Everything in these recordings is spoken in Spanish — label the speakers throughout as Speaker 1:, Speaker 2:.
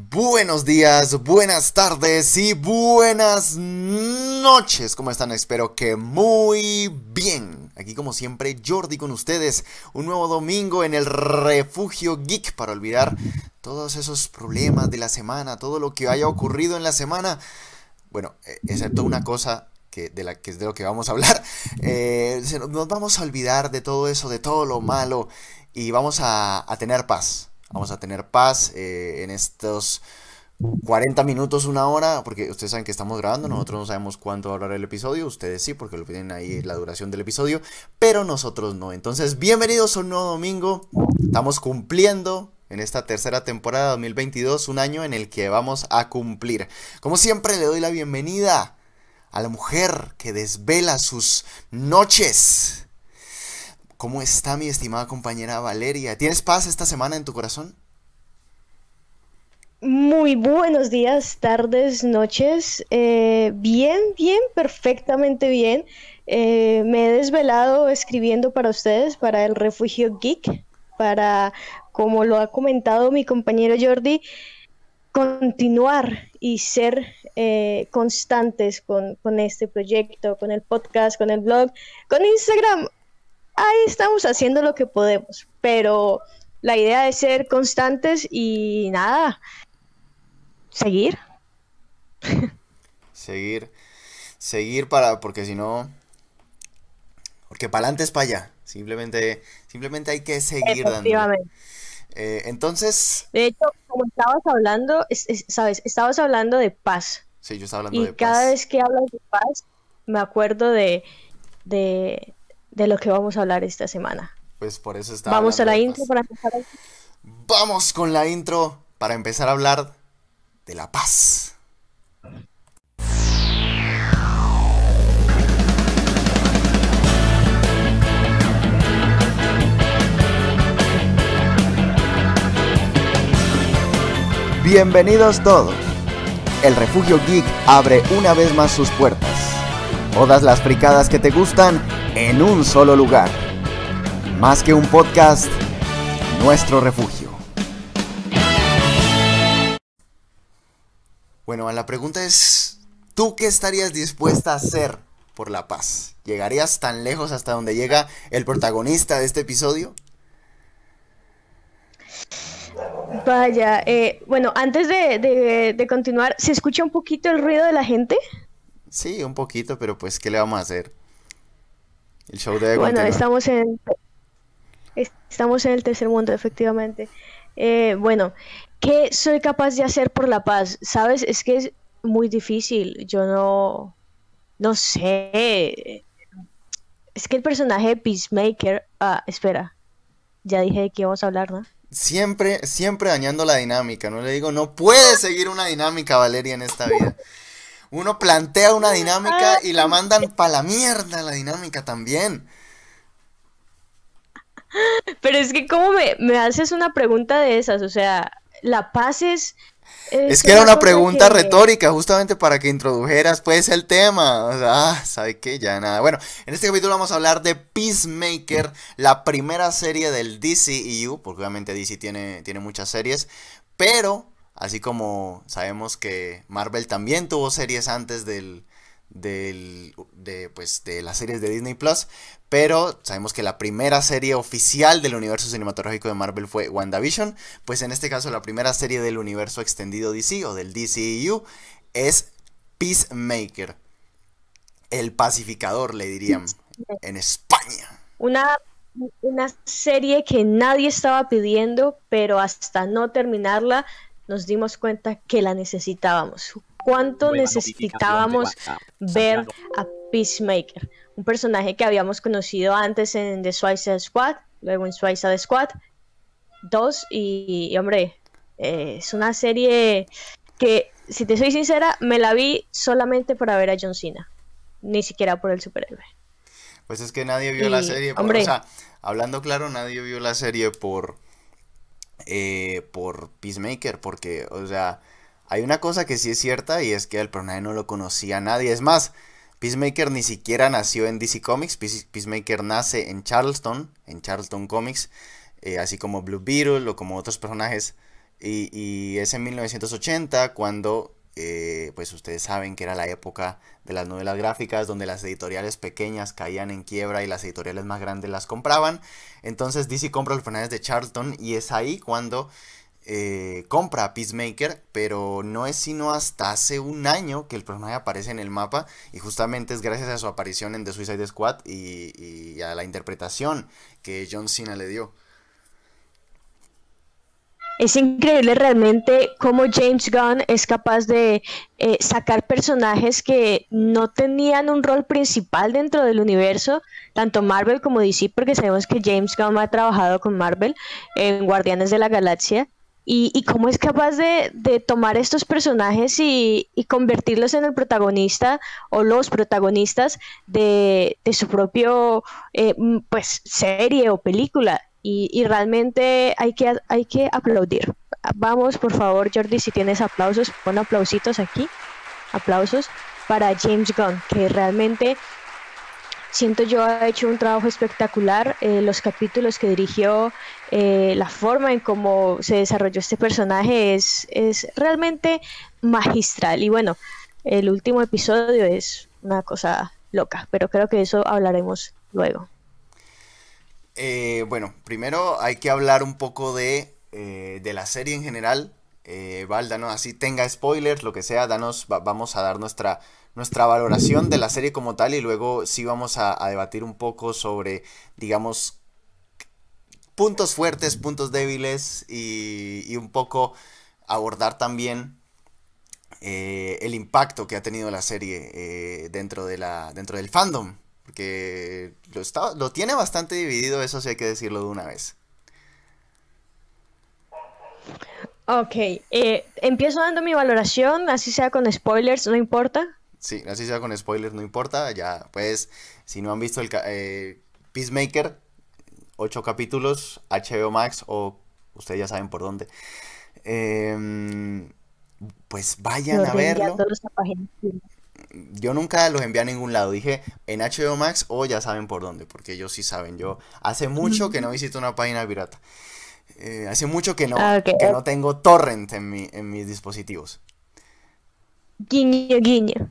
Speaker 1: Buenos días, buenas tardes y buenas noches. ¿Cómo están? Espero que muy bien. Aquí como siempre Jordi con ustedes. Un nuevo domingo en el refugio geek para olvidar todos esos problemas de la semana, todo lo que haya ocurrido en la semana. Bueno, eh, excepto una cosa que, de la que es de lo que vamos a hablar. Eh, nos vamos a olvidar de todo eso, de todo lo malo y vamos a tener paz Vamos a tener paz eh, en estos 40 minutos, una hora, porque ustedes saben que estamos grabando, nosotros no sabemos cuánto va a durar el episodio, ustedes sí, porque lo piden ahí la duración del episodio, pero nosotros no. Entonces, bienvenidos a un nuevo domingo, estamos cumpliendo en esta tercera temporada 2022, un año en el que vamos a cumplir. Como siempre, le doy la bienvenida a la mujer que desvela sus noches ¿Cómo está mi estimada compañera Valeria? ¿Tienes paz esta semana en tu corazón?
Speaker 2: Muy buenos días, tardes, noches. Eh, bien, bien, perfectamente bien. Eh, me he desvelado escribiendo para ustedes, para el Refugio Geek, para, como lo ha comentado mi compañero Jordi, continuar y ser eh, constantes con, con, este proyecto, con el podcast, con el blog, con Instagram ahí estamos haciendo lo que podemos, pero la idea es ser constantes y nada, seguir.
Speaker 1: Seguir, seguir para, porque si no, porque para adelante es para allá, simplemente, simplemente hay que seguir dando. Eh, entonces...
Speaker 2: De hecho, como estabas hablando, sabes, estabas hablando de paz.
Speaker 1: Sí, yo estaba hablando de
Speaker 2: paz. Y cada vez que hablas de paz, me acuerdo de, de, de lo que vamos a hablar esta semana.
Speaker 1: Pues por eso está.
Speaker 2: Vamos a la intro para empezar.
Speaker 1: Vamos con la intro para empezar a hablar de la paz. Bienvenidos todos. El Refugio Geek abre una vez más sus puertas. Todas las fricadas que te gustan en un solo lugar. Más que un podcast, nuestro refugio. Bueno, la pregunta es, ¿tú qué estarías dispuesta a hacer por la paz? ¿Llegarías tan lejos hasta donde llega el protagonista de este episodio?
Speaker 2: Vaya, eh, bueno, antes de, de continuar, ¿se escucha un poquito el ruido de la gente?
Speaker 1: Sí, un poquito, pero pues, ¿qué le vamos a hacer? El show de
Speaker 2: Bueno, estamos en, estamos en el tercer mundo, efectivamente. Eh, bueno, ¿qué soy capaz de hacer por la paz? ¿Sabes? Es que es muy difícil. Yo no, no sé. Es que el personaje de Peacemaker... Ah, espera. Ya dije de qué vamos a hablar, ¿no?
Speaker 1: Siempre, siempre dañando la dinámica. No le digo, no puede seguir una dinámica, Valeria, en esta vida. Uno plantea una dinámica y la mandan para la mierda la dinámica también.
Speaker 2: Pero es que como me, haces una pregunta de esas, o sea, la paz es...
Speaker 1: Es, que era una pregunta retórica, justamente para que introdujeras pues el tema. O sea, ah, ¿sabe qué? Ya nada. Bueno, en este capítulo vamos a hablar de Peacemaker, la primera serie del DCEU, porque obviamente DC tiene, tiene muchas series, pero Así como sabemos que Marvel también tuvo series antes del, del, de, pues, de las series de Disney Plus, pero sabemos que la primera serie oficial del universo cinematográfico de Marvel fue WandaVision, pues en este caso la primera serie del universo extendido DC o del DCEU es Peacemaker, el pacificador le dirían en España.
Speaker 2: Una, una serie que nadie estaba pidiendo, pero hasta no terminarla nos dimos cuenta que la necesitábamos. ¿Cuánto necesitábamos ver a Peacemaker? Un personaje que habíamos conocido antes en The Suicide Squad, luego en Suicide Squad 2 y, hombre, eh, es una serie que, si te soy sincera, me la vi solamente para ver a John Cena, ni siquiera por el superhéroe.
Speaker 1: Pues es que nadie vio la serie, o sea, hablando claro, nadie vio la serie por eh, por Peacemaker, porque, o sea, hay una cosa que sí es cierta y es que el personaje no lo conocía nadie. Es más, Peacemaker ni siquiera nació en DC Comics, Peacemaker nace en Charleston, en Charleston Comics, eh, así como Blue Beetle o como otros personajes Y, es en 1980 cuando, eh, pues ustedes saben que era la época de las novelas gráficas donde las editoriales pequeñas caían en quiebra y las editoriales más grandes las compraban. Entonces DC compra los personajes de Charlton y es ahí cuando eh, compra a Peacemaker, pero no es sino hasta hace un año que el personaje aparece en el mapa y justamente es gracias a su aparición en The Suicide Squad y, y a la interpretación que John Cena le dio.
Speaker 2: Es increíble realmente cómo James Gunn es capaz de eh, sacar personajes que no tenían un rol principal dentro del universo, tanto Marvel como DC, porque sabemos que James Gunn ha trabajado con Marvel en Guardianes de la Galaxia. Y, cómo es capaz de, tomar estos personajes y, convertirlos en el protagonista o los protagonistas de, su propio eh, pues serie o película y, realmente hay que, hay que aplaudir. Vamos, por favor, Jordi, si tienes aplausos, pon aplausitos aquí, aplausos para James Gunn, que realmente siento yo ha hecho un trabajo espectacular. Eh, los capítulos que dirigió, eh, la forma en cómo se desarrolló este personaje es, es realmente magistral. Y bueno, el último episodio es una cosa loca, pero creo que eso hablaremos luego.
Speaker 1: Eh, bueno, primero hay que hablar un poco de, eh, la serie en general. Eh, así, tenga spoilers, lo que sea, danos, vamos a dar nuestra, nuestra valoración de la serie como tal y luego sí vamos a, debatir un poco sobre, digamos, puntos fuertes, puntos débiles y, un poco abordar también el impacto que ha tenido la serie dentro, de la, dentro del fandom porque lo, está, lo tiene bastante dividido, eso sí hay que decirlo de una vez.
Speaker 2: Ok, eh, empiezo dando mi valoración, así sea con spoilers, no importa.
Speaker 1: Sí, así sea con spoilers, no importa. Ya, pues, si no han visto el eh, Peacemaker, ocho capítulos, HBO Max o ustedes ya saben por dónde. Em, pues vayan a verlo yo nunca los envié a ningún lado. Dije en HBO Max o ya saben por dónde, porque ellos sí saben. Yo hace mucho que no visito una página pirata. Eh, hace mucho que no, ah, que no tengo torrent en, mi, en mis dispositivos.
Speaker 2: Guiño, guiño.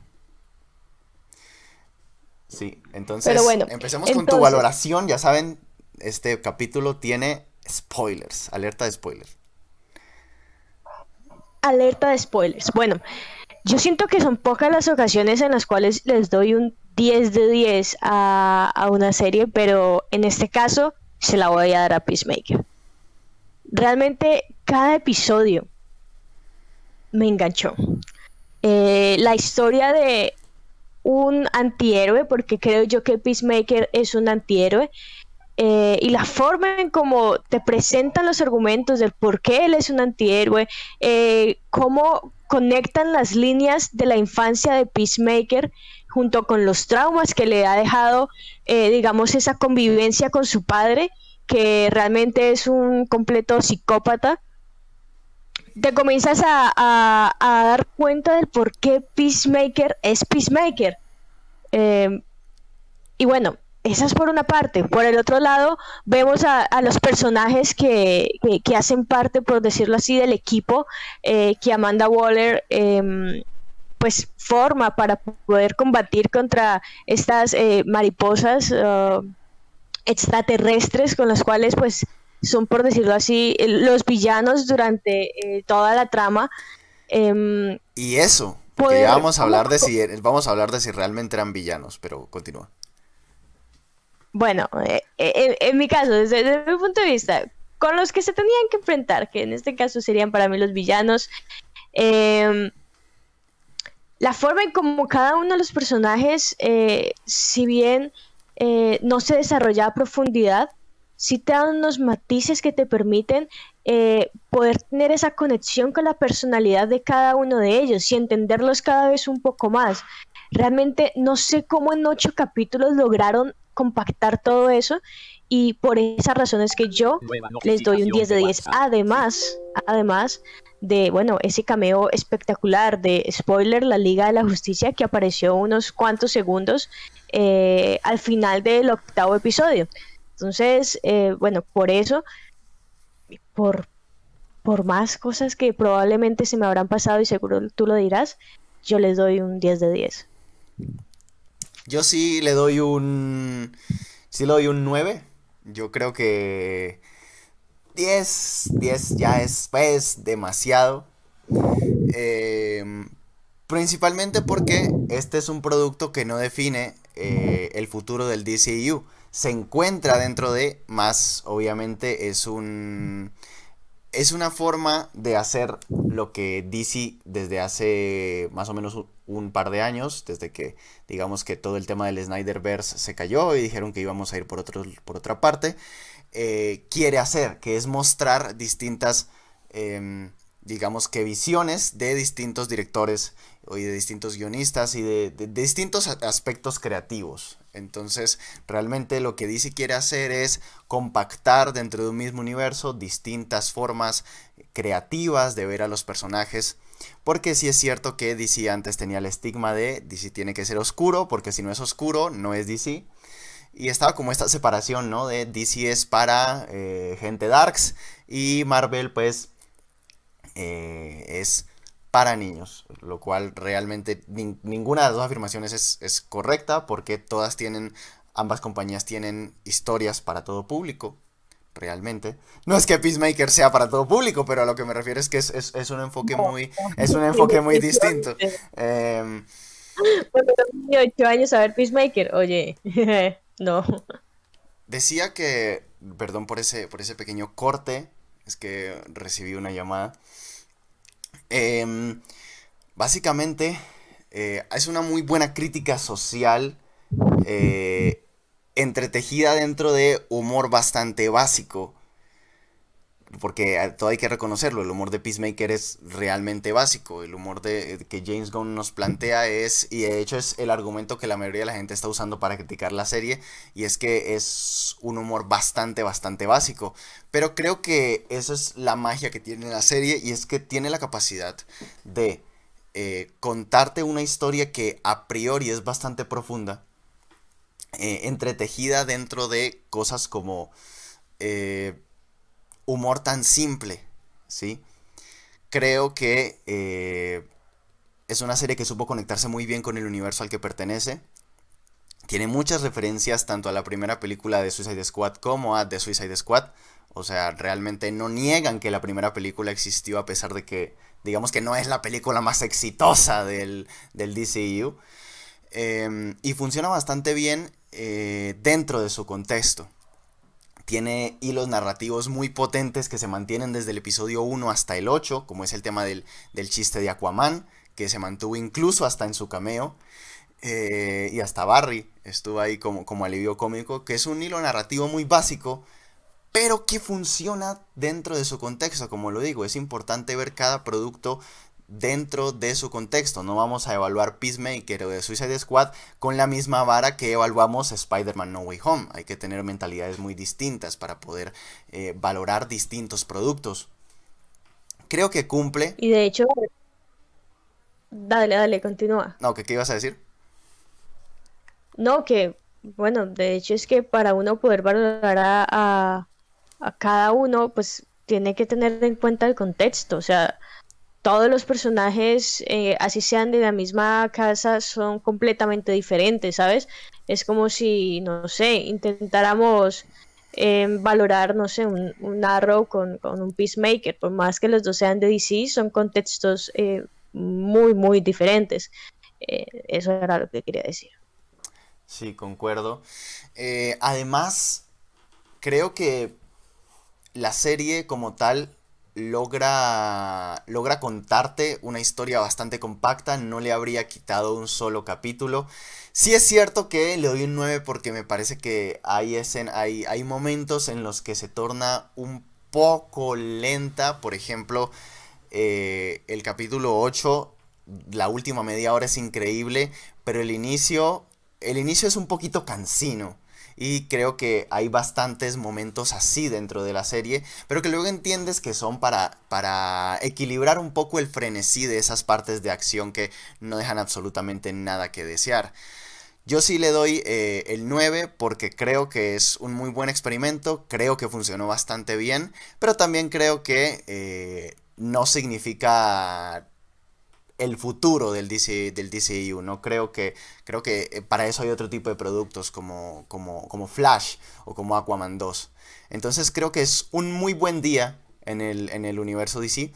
Speaker 1: Sí, entonces bueno, empecemos con tu valoración. Ya saben, este capítulo tiene spoilers, alerta de spoilers.
Speaker 2: Alerta de spoilers. Bueno, yo siento que son pocas las ocasiones en las cuales les doy un 10 de 10 a, una serie, pero en este caso se la voy a dar a Peacemaker. Realmente cada episodio me enganchó. Eh, la historia de un antihéroe, porque creo yo que Peacemaker es un antihéroe, eh, y la forma en cómo te presentan los argumentos del por qué él es un antihéroe, eh, cómo conectan las líneas de la infancia de Peacemaker junto con los traumas que le ha dejado, eh, digamos, esa convivencia con su padre, que realmente es un completo psicópata. Te comienzas a, dar cuenta del por qué Peacemaker es Peacemaker. y bueno, esa es por una parte. Por el otro lado, vemos a, los personajes que, hacen parte, por decirlo así, del equipo eh, que Amanda Waller em, pues forma para poder combatir contra estas eh, mariposas uh, extraterrestres con las cuales pues son, por decirlo así, los villanos durante eh, toda la trama.
Speaker 1: Em, y eso, que vamos a hablar de si vamos a hablar de si realmente eran villanos, pero continúa.
Speaker 2: Bueno, eh, eh, en, mi caso, desde, mi punto de vista, con los que se tenían que enfrentar, que en este caso serían para mí los villanos, em, la forma en como cada uno de los personajes, eh, si bien no se desarrolla a profundidad, sí te dan unos matices que te permiten poder tener esa conexión con la personalidad de cada uno de ellos y entenderlos cada vez un poco más. Realmente no sé cómo en ocho capítulos lograron compactar todo eso y por esas razones que yo les doy un 10 de 10. Además, además de, bueno, ese cameo espectacular de spoiler, la Liga de la Justicia que apareció unos cuantos segundos eh, al final del octavo episodio. Entonces, eh, bueno, por eso, por, por más cosas que probablemente se me habrán pasado y seguro tú lo dirás, yo les doy un 10 de 10.
Speaker 1: Yo sí le doy un... Sí le doy un 9. Yo creo que 10, 10 ya es pues demasiado. Em, principalmente porque este es un producto que no define eh, el futuro del DCU. Se encuentra dentro de, más obviamente es un es una forma de hacer lo que DC desde hace más o menos un, par de años, desde que digamos que todo el tema del Snyderverse se cayó y dijeron que íbamos a ir por, otro, por otra parte, eh, quiere hacer, que es mostrar distintas, em, digamos que visiones de distintos directores y de distintos guionistas y de, distintos aspectos creativos. Entonces, realmente lo que DC quiere hacer es compactar dentro de un mismo universo distintas formas creativas de ver a los personajes. Porque sí es cierto que DC antes tenía el estigma de DC tiene que ser oscuro, porque si no es oscuro, no es DC. Y estaba como esta separación, ¿no? De DC es para eh, gente darks y Marvel pues eh, es para niños, lo cual realmente ninguna de las dos afirmaciones es, correcta porque todas tienen, ambas compañías tienen historias para todo público, realmente. No es que Peacemaker sea para todo público, pero a lo que me refiero es que es, un enfoque muy, es un enfoque muy distinto. Eh,
Speaker 2: años a ver Peacemaker, oye, no.
Speaker 1: Decía que, perdón por ese, por ese pequeño corte, es que recibí una llamada. Em, básicamente, eh, es una muy buena crítica social eh, entretejida dentro de humor bastante básico. Porque eh, todo hay que reconocerlo, el humor de Peacemaker es realmente básico. El humor de, que James Gunn nos plantea es, y de hecho es el argumento que la mayoría de la gente está usando para criticar la serie, y es que es un humor bastante, bastante básico. Pero creo que esa es la magia que tiene la serie, y es que tiene la capacidad de eh, contarte una historia que a priori es bastante profunda, eh, entretejida dentro de cosas como humor tan simple, ¿sí? Creo que eh, es una serie que supo conectarse muy bien con el universo al que pertenece. Tiene muchas referencias tanto a la primera película de Suicide Squad como a The Suicide Squad. O sea, realmente no niegan que la primera película existió a pesar de que, digamos que no es la película más exitosa del, del DCU. Em, y funciona bastante bien eh, dentro de su contexto tiene hilos narrativos muy potentes que se mantienen desde el episodio 1 hasta el 8, como es el tema del, chiste de Aquaman, que se mantuvo incluso hasta en su cameo, eh, y hasta Barry estuvo ahí como, como alivio cómico, que es un hilo narrativo muy básico, pero que funciona dentro de su contexto, como lo digo, es importante ver cada producto dentro de su contexto. No vamos a evaluar Peacemaker o de Suicide Squad con la misma vara que evaluamos Spider-Man No Way Home. Hay que tener mentalidades muy distintas para poder eh, valorar distintos productos. Creo que cumple.
Speaker 2: Y de hecho, dale, dale, continúa.
Speaker 1: No, ¿qué, ibas a decir?
Speaker 2: No, que, bueno, de hecho es que para uno poder valorar a, a cada uno, pues tiene que tener en cuenta el contexto. O sea, todos los personajes, eh, así sean de la misma casa, son completamente diferentes, ¿sabes? Es como si, no sé, intentáramos em, valorar, no sé, un, un Arrow con, un Peacemaker, por más que los dos sean de DC, son contextos eh, muy, muy diferentes. Eh, eso era lo que quería decir.
Speaker 1: Sí, concuerdo. además, creo que la serie como tal logra, logra contarte una historia bastante compacta, no le habría quitado un solo capítulo. Sí es cierto que le doy un 9 porque me parece que hay, hay, hay momentos en los que se torna un poco lenta, por ejemplo, eh, el capítulo 8, la última media hora es increíble, pero el inicio, el inicio es un poquito cansino. Y creo que hay bastantes momentos así dentro de la serie, pero que luego entiendes que son para, para equilibrar un poco el frenesí de esas partes de acción que no dejan absolutamente nada que desear. Yo sí le doy eh, el 9 porque creo que es un muy buen experimento, creo que funcionó bastante bien, pero también creo que eh, no significa el futuro del, DC, del DCU. No creo que, creo que eh, para eso hay otro tipo de productos como, como, como Flash o como Aquaman 2. Entonces creo que es un muy buen día en el, en el universo DC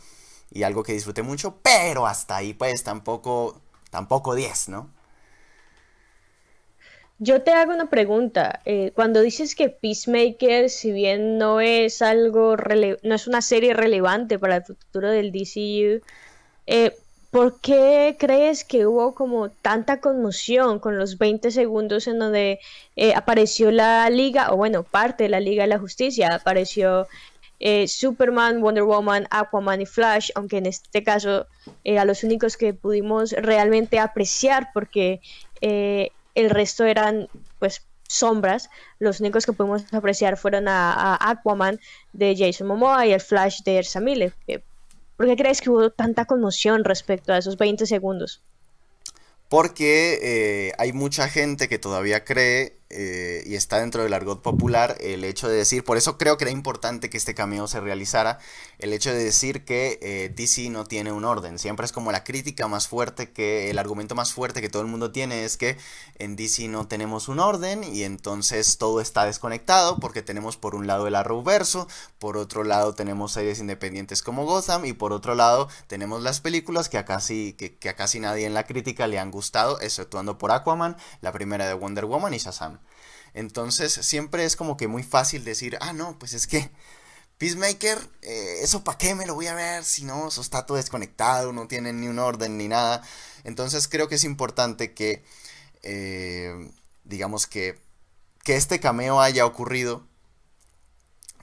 Speaker 1: y algo que disfruté mucho, pero hasta ahí pues tampoco, tampoco 10, ¿no?
Speaker 2: Yo te hago una pregunta. Eh, cuando dices que Peacemaker, si bien no es algo no es una serie relevante para el futuro del DCU, eh, ¿Por qué crees que hubo como tanta conmoción con los 20 segundos en donde eh, apareció la liga, o bueno, parte de la Liga de la Justicia? Apareció eh, Superman, Wonder Woman, Aquaman y Flash, aunque en este caso eran los únicos que pudimos realmente apreciar porque eh, el resto eran pues sombras. Los únicos que pudimos apreciar fueron a, Aquaman de Jason Momoa y el Flash de Ersa Miller. ¿Por qué crees que hubo tanta conmoción respecto a esos 20 segundos?
Speaker 1: Porque eh, hay mucha gente que todavía cree eh, y está dentro del argot popular el hecho de decir, por eso creo que era importante que este cameo se realizara, el hecho de decir que eh, DC no tiene un orden. Siempre es como la crítica más fuerte que, el argumento más fuerte que todo el mundo tiene es que en DC no tenemos un orden y entonces todo está desconectado porque tenemos por un lado el Arrowverso, por otro lado tenemos series independientes como Gotham y por otro lado tenemos las películas que a casi, que, que a casi nadie en la crítica le han gustado, exceptuando por Aquaman, la primera de Wonder Woman y Shazam. Entonces siempre es como que muy fácil decir, ah, no, pues es que Peacemaker, eh, eso para qué me lo voy a ver si no, eso está todo desconectado, no tiene ni un orden ni nada. Entonces creo que es importante que, eh, digamos que, que este cameo haya ocurrido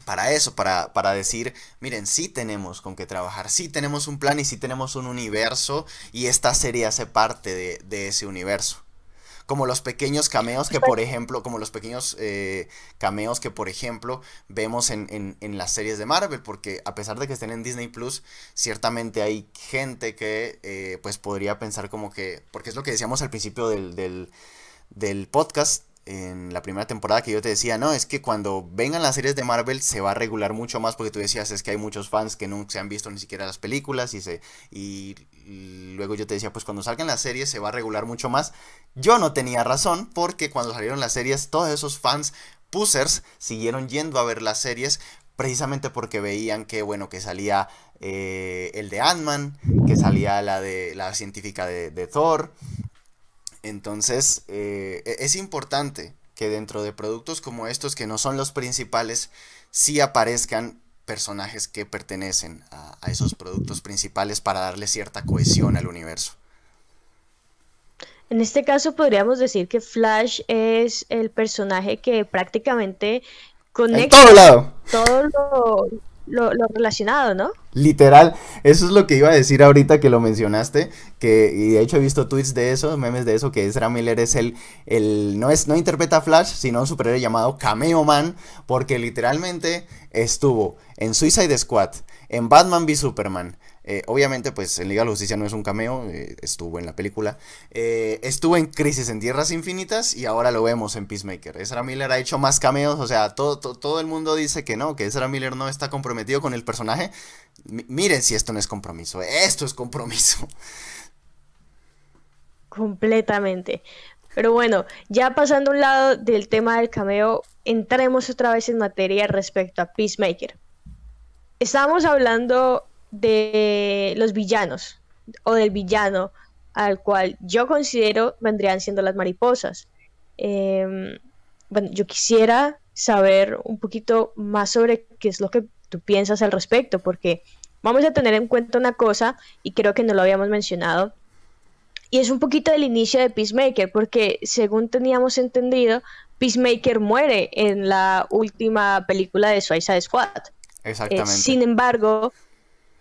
Speaker 1: para eso, para, para, decir, miren, sí tenemos con qué trabajar, sí tenemos un plan y sí tenemos un universo y esta serie hace parte de, de ese universo como los pequeños cameos que por ejemplo, como los pequeños eh, cameos que por ejemplo vemos en, las series de Marvel, porque a pesar de que estén en Disney Plus, ciertamente hay gente que eh, pues podría pensar como que, porque es lo que decíamos al principio del, del, podcast, en la primera temporada que yo te decía, no, es que cuando vengan las series de Marvel se va a regular mucho más porque tú decías, es que hay muchos fans que no se han visto ni siquiera las películas y se luego yo te decía, pues cuando salgan las series se va a regular mucho más. Yo no tenía razón porque cuando salieron las series todos esos fans pusers siguieron yendo a ver las series precisamente porque veían que bueno que salía eh, el de Ant-Man, que salía la de la científica de, Thor, entonces, eh, e-, es importante que dentro de productos como estos, que no son los principales, sí aparezcan personajes que pertenecen a, esos productos principales para darle cierta cohesión al universo.
Speaker 2: En este caso podríamos decir que Flash es el personaje que prácticamente conecta todo, todo lo, lo, relacionado, ¿no?
Speaker 1: Literal, eso es lo que iba a decir ahorita que lo mencionaste, que y de hecho he visto tweets de eso, memes de eso, que Ezra Miller es el, el no es, no interpreta Flash, sino un superhéroe llamado Cameo Man, porque literalmente estuvo en Suicide Squad, en Batman v Superman, eh, obviamente, pues en Liga de la Justicia no es un cameo, eh, estuvo en la película. Eh, estuvo en Crisis en Tierras Infinitas y ahora lo vemos en Peacemaker. Ezra Miller ha hecho más cameos, o sea, todo, todo, el mundo dice que no, que Ezra Miller no está comprometido con el personaje. miren si esto no es compromiso, esto es compromiso.
Speaker 2: Completamente. Pero bueno, ya pasando a un lado del tema del cameo, entremos otra vez en materia respecto a Peacemaker. Estamos hablando de los villanos o del villano al cual yo considero vendrían siendo las mariposas. Em, bueno, yo quisiera saber un poquito más sobre qué es lo que tú piensas al respecto, porque vamos a tener en cuenta una cosa, y creo que no lo habíamos mencionado, y es un poquito del inicio de Peacemaker, porque según teníamos entendido, Peacemaker muere en la última película de Suicide Squad.
Speaker 1: Exactamente.
Speaker 2: sin embargo,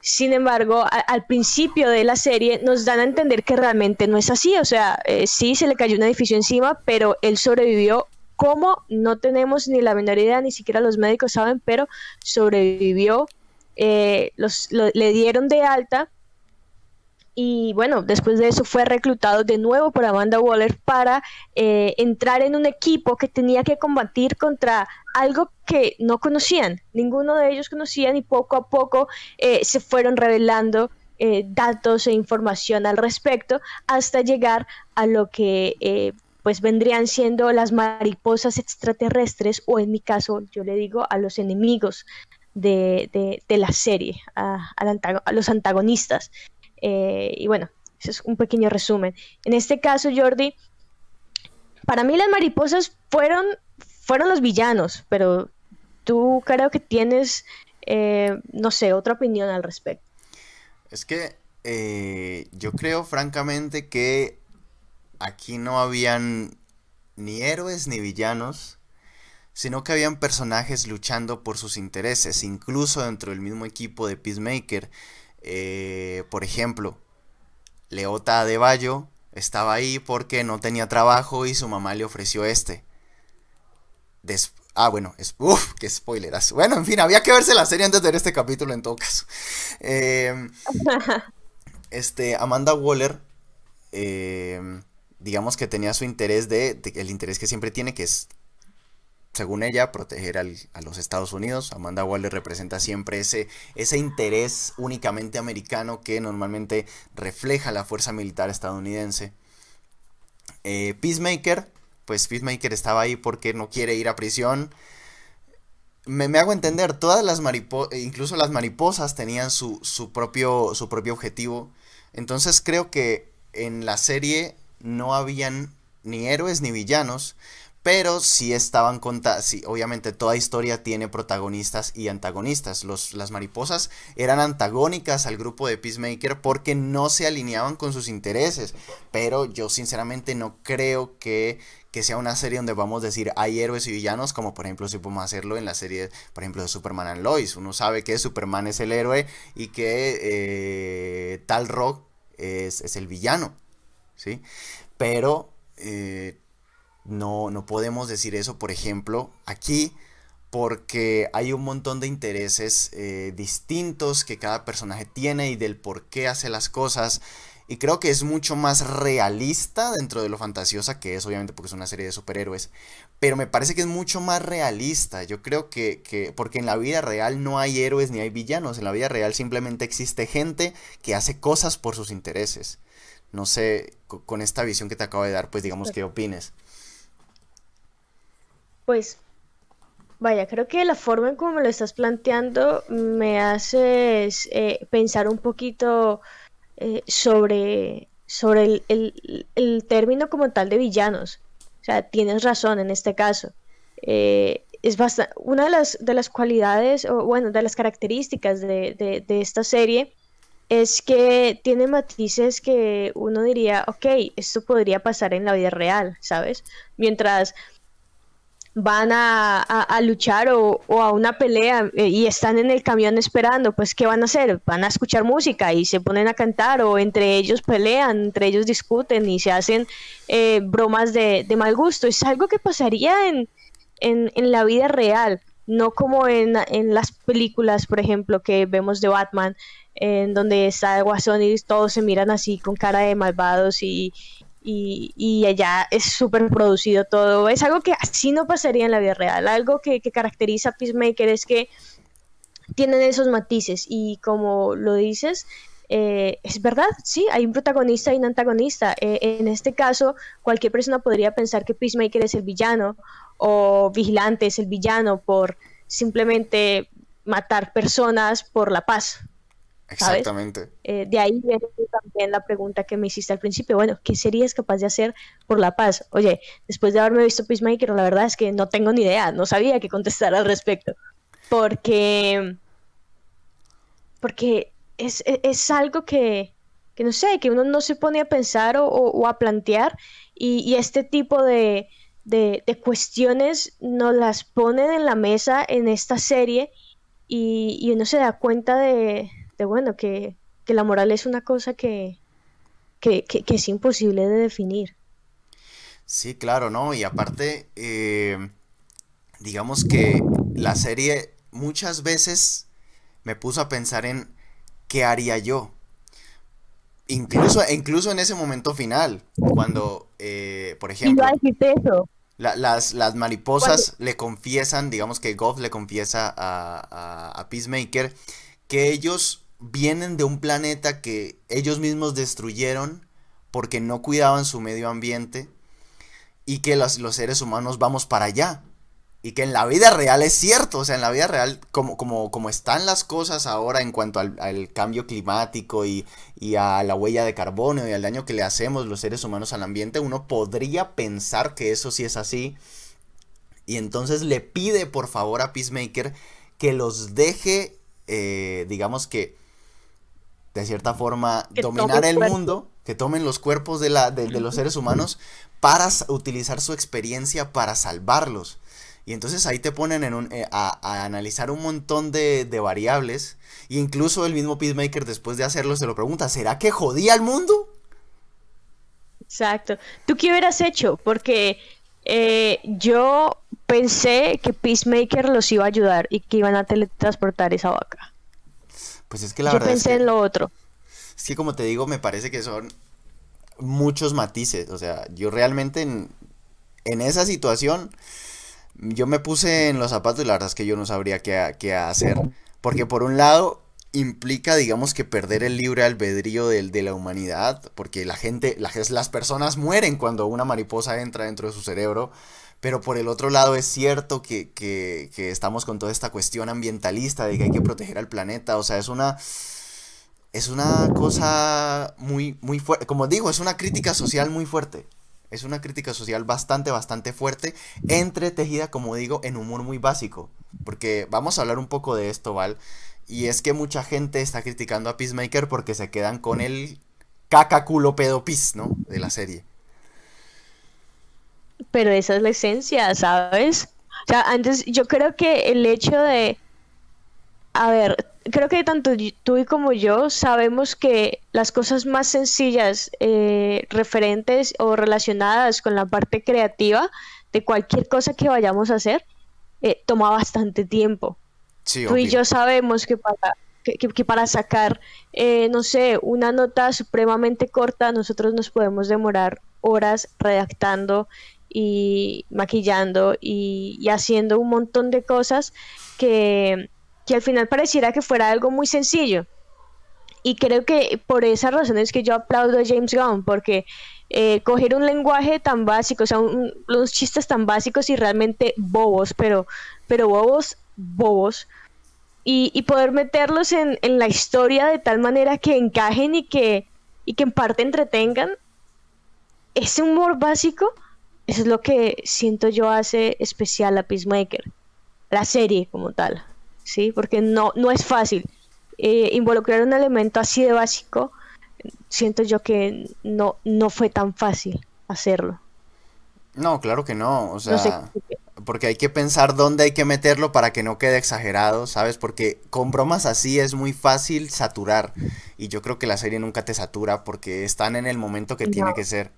Speaker 2: sin embargo, al principio de la serie nos dan a entender que realmente no es así. O sea, eh, sí se le cayó un edificio encima, pero él sobrevivió. ¿Cómo? No tenemos ni la menor idea, ni siquiera los médicos saben, pero sobrevivió. Eh, los, le dieron de alta y bueno, después de eso fue reclutado de nuevo por Amanda Waller para eh, entrar en un equipo que tenía que combatir contra algo que no conocían, ninguno de ellos conocían y poco a poco eh, se fueron revelando eh, datos e información al respecto hasta llegar a lo que pues vendrían siendo las mariposas extraterrestres o en mi caso yo le digo a los enemigos de, la serie, a los antagonistas. Eh, y bueno, ese es un pequeño resumen. En este caso, Jordi, para mí las mariposas fueron, fueron los villanos, pero tú creo que tienes, eh, no sé, otra opinión al respecto.
Speaker 1: Es que eh, yo creo francamente que aquí no habían ni héroes ni villanos, sino que habían personajes luchando por sus intereses, incluso dentro del mismo equipo de Peacemaker. Eh, por ejemplo, Leota de Bayo estaba ahí porque no tenía trabajo y su mamá le ofreció este. ah, bueno, es, uff, qué spoileras. Bueno, en fin, había que verse la serie antes de ver este capítulo en todo caso. Em, este, Amanda Waller, em, digamos que tenía su interés de, el interés que siempre tiene, que es según ella, proteger a los Estados Unidos. Amanda Waller representa siempre ese, ese interés únicamente americano que normalmente refleja la fuerza militar estadounidense. Eh, Peacemaker, pues Peacemaker estaba ahí porque no quiere ir a prisión. Me, hago entender, todas las mariposas, incluso las mariposas tenían su, su, propio, su propio objetivo. Entonces creo que en la serie no habían ni héroes ni villanos, pero sí estaban contadas, sí, obviamente toda historia tiene protagonistas y antagonistas. Los, las mariposas eran antagónicas al grupo de Peacemaker porque no se alineaban con sus intereses, pero yo sinceramente no creo que, que sea una serie donde vamos a decir hay héroes y villanos, como por ejemplo si podemos hacerlo en la serie, por ejemplo, de Superman and Lois. Uno sabe que Superman es el héroe y que eh, Tal Rock es, es, el villano, ¿sí? Pero... Eh, no, no podemos decir eso, por ejemplo, aquí, porque hay un montón de intereses eh, distintos que cada personaje tiene y del por qué hace las cosas. Y creo que es mucho más realista dentro de lo fantasiosa que es, obviamente, porque es una serie de superhéroes. Pero me parece que es mucho más realista. Yo creo que, que, porque en la vida real no hay héroes ni hay villanos. En la vida real simplemente existe gente que hace cosas por sus intereses. No sé, con esta visión que te acabo de dar, pues digamos, ¿qué opines?
Speaker 2: Pues, vaya, creo que la forma en cómo me lo estás planteando me hace eh, pensar un poquito eh, sobre, sobre el, término como tal de villanos. O sea, tienes razón en este caso. Eh, es bastante, una de las, de las cualidades, o bueno, de las características de, de, esta serie es que tiene matices que uno diría, ok, esto podría pasar en la vida real, ¿sabes? Mientras van a, luchar o, a una pelea eh, y están en el camión esperando, pues ¿qué van a hacer? Van a escuchar música y se ponen a cantar o entre ellos pelean, entre ellos discuten y se hacen eh, bromas de, mal gusto. Es algo que pasaría en, en, la vida real, no como en, en, las películas, por ejemplo, que vemos de Batman, en donde está el guasón y todos se miran así con cara de malvados y, y, allá es súper producido todo. Es algo que así no pasaría en la vida real. Algo que, caracteriza a Peacemaker es que tienen esos matices y como lo dices, eh, es verdad, sí, hay un protagonista y un antagonista. Eh, en este caso, cualquier persona podría pensar que Peacemaker es el villano o Vigilante es el villano por simplemente matar personas por la paz.
Speaker 1: Exactamente.
Speaker 2: Eh, de ahí viene también la pregunta que me hiciste al principio. Bueno, ¿qué serías capaz de hacer por la paz? Oye, después de haberme visto Peacemaker, la verdad es que no tengo ni idea, no sabía qué contestar al respecto. Porque. Porque es, algo que, no sé, que uno no se pone a pensar o, a plantear. Y, este tipo de, de, cuestiones nos las ponen en la mesa en esta serie. y uno se da cuenta de, de bueno, que, la moral es una cosa que, que, es imposible de definir.
Speaker 1: Sí, claro, ¿no? Y aparte, eh, digamos que la serie muchas veces me puso a pensar en qué haría yo. Incluso, incluso en ese momento final, cuando, eh, por ejemplo,
Speaker 2: eso.
Speaker 1: las, las mariposas le confiesan, digamos que Goff le confiesa a, a, Peacemaker que ellos vienen de un planeta que ellos mismos destruyeron porque no cuidaban su medio ambiente y que los, los seres humanos vamos para allá. Y que en la vida real es cierto, o sea, en la vida real, como, como, como están las cosas ahora en cuanto al, cambio climático y, y, a la huella de carbono y al daño que le hacemos los seres humanos al ambiente, uno podría pensar que eso sí es así. Y entonces le pide por favor a Peacemaker que los deje, eh, digamos que, de cierta forma, dominar el mundo, que tomen los cuerpos de, la, de los seres humanos para utilizar su experiencia para salvarlos. Y entonces ahí te ponen en un, eh, a, analizar un montón de, variables. E incluso el mismo Peacemaker después de hacerlo se lo pregunta, ¿será que jodía al mundo?
Speaker 2: Exacto. ¿Tú qué hubieras hecho? Porque eh, yo pensé que Peacemaker los iba a ayudar y que iban a teletransportar esa vaca.
Speaker 1: Pues es que la verdad.
Speaker 2: Yo pensé en lo otro.
Speaker 1: Es que como te digo, me parece que son muchos matices. O sea, yo realmente en, en esa situación yo me puse en los zapatos y la verdad es que yo no sabría qué, hacer. Porque por un lado implica, digamos, que perder el libre albedrío de, de la humanidad, porque la gente, las personas mueren cuando una mariposa entra dentro de su cerebro, pero por el otro lado es cierto que, que, estamos con toda esta cuestión ambientalista de que hay que proteger al planeta, o sea, es una... Es una cosa muy, muy fuerte, como digo, es una crítica social muy fuerte. Es una crítica social bastante, bastante fuerte, entretejida, como digo, en humor muy básico. Porque vamos a hablar un poco de esto, Val. Y es que mucha gente está criticando a Peacemaker porque se quedan con el caca culo pedo pis, ¿no? De la serie.
Speaker 2: Pero esa es la esencia, ¿sabes? O sea, antes yo creo que el hecho de... A ver, creo que tanto tú y como yo sabemos que las cosas más sencillas eh, referentes o relacionadas con la parte creativa de cualquier cosa que vayamos a hacer eh, toma bastante tiempo. tú y yo sabemos que para, que, para sacar, eh, no sé, una nota supremamente corta, nosotros nos podemos demorar horas redactando y maquillando y haciendo un montón de cosas que que al final pareciera que fuera algo muy sencillo. Y creo que por esa razón es que yo aplaudo a James Gunn, porque eh, coger un lenguaje tan básico, o sea, unos chistes tan básicos y realmente bobos, pero, pero bobos, bobos, y, poder meterlos en, la historia de tal manera que encajen y que, y que en parte entretengan, ese humor básico, eso es lo que siento yo hace especial a Peacemaker, la serie como tal. ¿sí? Porque no, no es fácil. Eh, involucrar un elemento así de básico, siento yo que no, no fue tan fácil hacerlo.
Speaker 1: No, claro que no, o sea, porque hay que pensar dónde hay que meterlo para que no quede exagerado, ¿sabes? Porque con bromas así es muy fácil saturar y yo creo que la serie nunca te satura porque están en el momento que tiene que ser.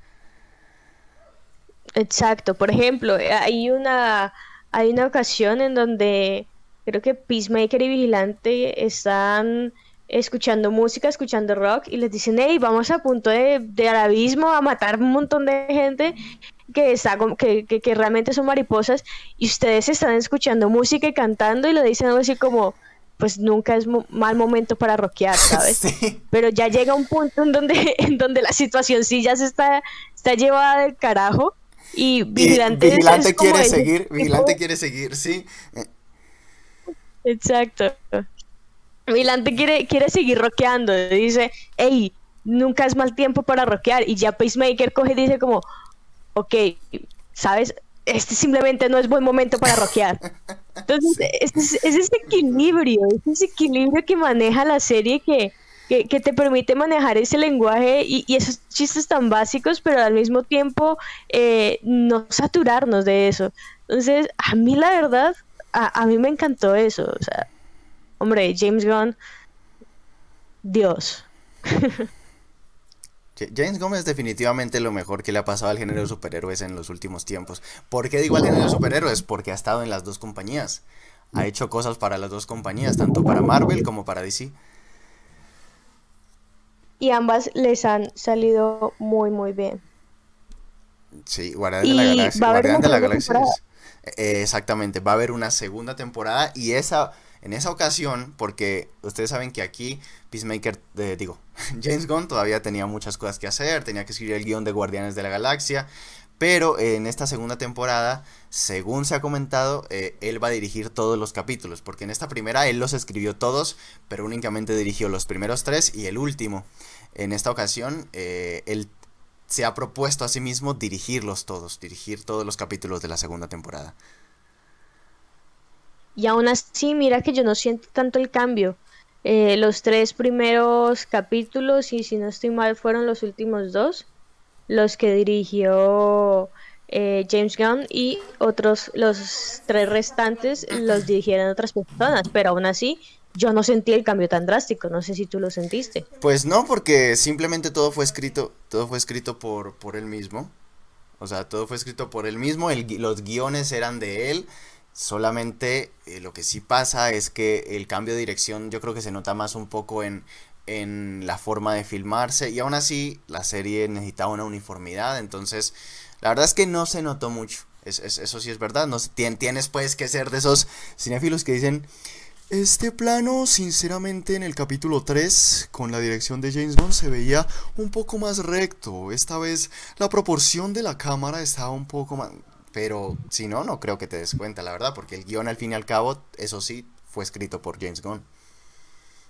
Speaker 2: Exacto, por ejemplo, hay una, hay una ocasión en donde creo que Peacemaker y Vigilante están escuchando música, escuchando rock y les dicen, hey, vamos a punto de, de abismo a matar un montón de gente que, está, que, que, realmente son mariposas y ustedes están escuchando música y cantando y le dicen algo así como, pues nunca es mal momento para rockear, ¿sabes? Pero ya llega un punto en donde, en donde la situación sí ya se está, está llevada del carajo y Vigilante,
Speaker 1: vigilante quiere seguir, Vigilante quiere seguir, sí.
Speaker 2: Exacto. Milante quiere, quiere seguir rockeando. Dice, hey, nunca es mal tiempo para rockear. Y ya Pacemaker coge y dice como, ok, ¿sabes? Este simplemente no es buen momento para rockear. Entonces, es, ese equilibrio, es ese equilibrio que maneja la serie que, que, te permite manejar ese lenguaje y, esos chistes tan básicos, pero al mismo tiempo eh, no saturarnos de eso. Entonces, a mí la verdad, a, mí me encantó eso. O sea, hombre, James Gunn, Dios.
Speaker 1: James Gunn es definitivamente lo mejor que le ha pasado al género de superhéroes en los últimos tiempos. ¿Por qué digo al género de superhéroes? Porque ha estado en las dos compañías. Ha hecho cosas para las dos compañías, tanto para Marvel como para DC.
Speaker 2: Y ambas les han salido muy, muy bien.
Speaker 1: Sí, Guardián de la Galaxia. Guardián de la Galaxia. Eh, exactamente, va a haber una segunda temporada y esa, en esa ocasión, porque ustedes saben que aquí Peacemaker, eh, digo, James Gunn todavía tenía muchas cosas que hacer, tenía que escribir el guion de Guardianes de la Galaxia, pero en esta segunda temporada, según se ha comentado, eh, él va a dirigir todos los capítulos, porque en esta primera él los escribió todos, pero únicamente dirigió los primeros tres y el último. En esta ocasión, él se ha propuesto a sí mismo dirigirlos todos, dirigir todos los capítulos de la segunda temporada.
Speaker 2: Y aún así, mira que yo no siento tanto el cambio. Eh, los tres primeros capítulos, y si no estoy mal, fueron los últimos dos, los que dirigió eh, James Gunn y otros, los tres restantes, los dirigieron otras personas, pero aún así yo no sentí el cambio tan drástico, no sé si tú lo sentiste.
Speaker 1: Pues no, porque simplemente todo fue escrito, todo fue escrito por, por él mismo. O sea, todo fue escrito por él mismo, los guiones eran de él. Solamente eh, lo que sí pasa es que el cambio de dirección yo creo que se nota más un poco en, en la forma de filmarse y aún así la serie necesitaba una uniformidad, entonces la verdad es que no se notó mucho, eso sí es verdad, no, tienes pues que ser de esos cinéfilos que dicen, este plano, sinceramente, en el capítulo 3, con la dirección de James Bond, se veía un poco más recto. Esta vez la proporción de la cámara estaba un poco más... Pero si no, no creo que te des cuenta, la verdad, porque el guion al fin y al cabo, eso sí, fue escrito por James Gunn.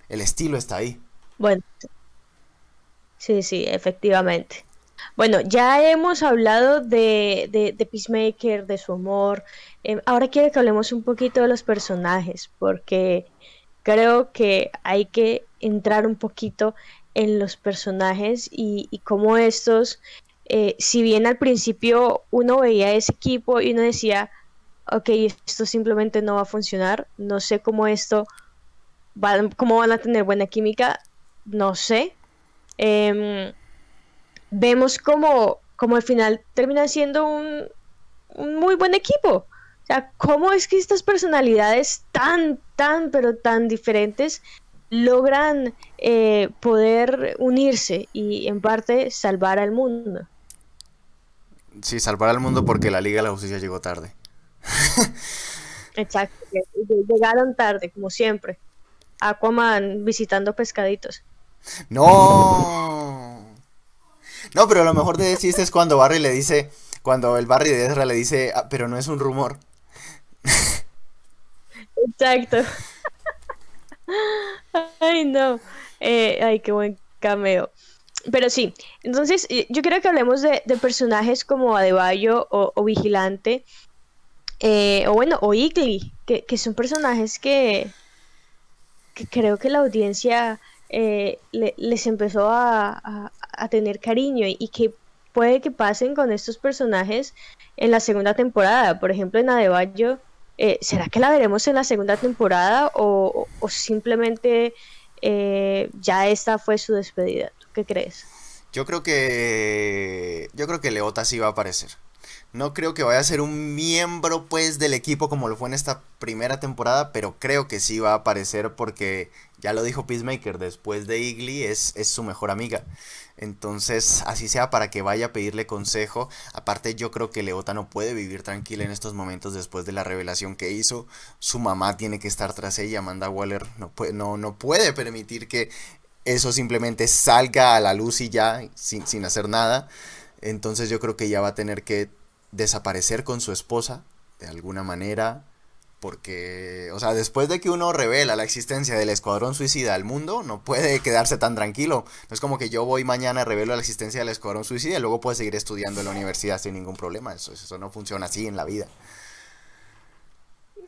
Speaker 1: El estilo está ahí.
Speaker 2: Bueno, sí, sí, efectivamente. Bueno, ya hemos hablado de, de, Peacemaker, de su humor. Em, ahora quiero que hablemos un poquito de los personajes, porque creo que hay que entrar un poquito en los personajes y, y cómo estos, eh, si bien al principio uno veía ese equipo y uno decía, ok, esto simplemente no va a funcionar, no sé cómo esto, va, cómo van a tener buena química, no sé. Eh, vemos como, como al final termina siendo un, muy buen equipo. O sea, cómo es que estas personalidades tan, tan, pero tan diferentes logran eh, poder unirse y en parte salvar al mundo.
Speaker 1: Sí, salvar al mundo porque la Liga de la Justicia llegó tarde.
Speaker 2: Exacto, llegaron tarde, como siempre. Aquaman visitando pescaditos.
Speaker 1: No. No, pero lo mejor de chiste es cuando Barry le dice, cuando el Barry de Ezra le dice, ah, pero no es un rumor.
Speaker 2: Exacto. Ay, no. Eh, ay, qué buen cameo. Pero sí, entonces yo quiero que hablemos de, personajes como Adebayo o, Vigilante, eh, o bueno, o Igli, que, son personajes que, que creo que la audiencia eh, les empezó a, tener cariño y, que puede que pasen con estos personajes en la segunda temporada. Por ejemplo, en Adebayo, eh, ¿será que la veremos en la segunda temporada o, simplemente eh, ya esta fue su despedida? qué crees?
Speaker 1: Yo creo que yo creo que Leota sí va a aparecer. No creo que vaya a ser un miembro pues del equipo como lo fue en esta primera temporada, pero creo que sí va a aparecer porque ya lo dijo Peacemaker, después de Igly es, es su mejor amiga. Entonces, así sea para que vaya a pedirle consejo. Aparte, yo creo que Leota no puede vivir tranquila en estos momentos después de la revelación que hizo. Su mamá tiene que estar tras ella. Amanda Waller no puede, no, no puede permitir que eso simplemente salga a la luz y ya, sin, sin hacer nada. Entonces yo creo que ya va a tener que desaparecer con su esposa, de alguna manera, porque, o sea, después de que uno revela la existencia del escuadrón suicida al mundo, no puede quedarse tan tranquilo. No es como que yo voy mañana, revelo la existencia del escuadrón suicida y luego puedo seguir estudiando en la universidad sin ningún problema. Eso, eso no funciona así en la vida.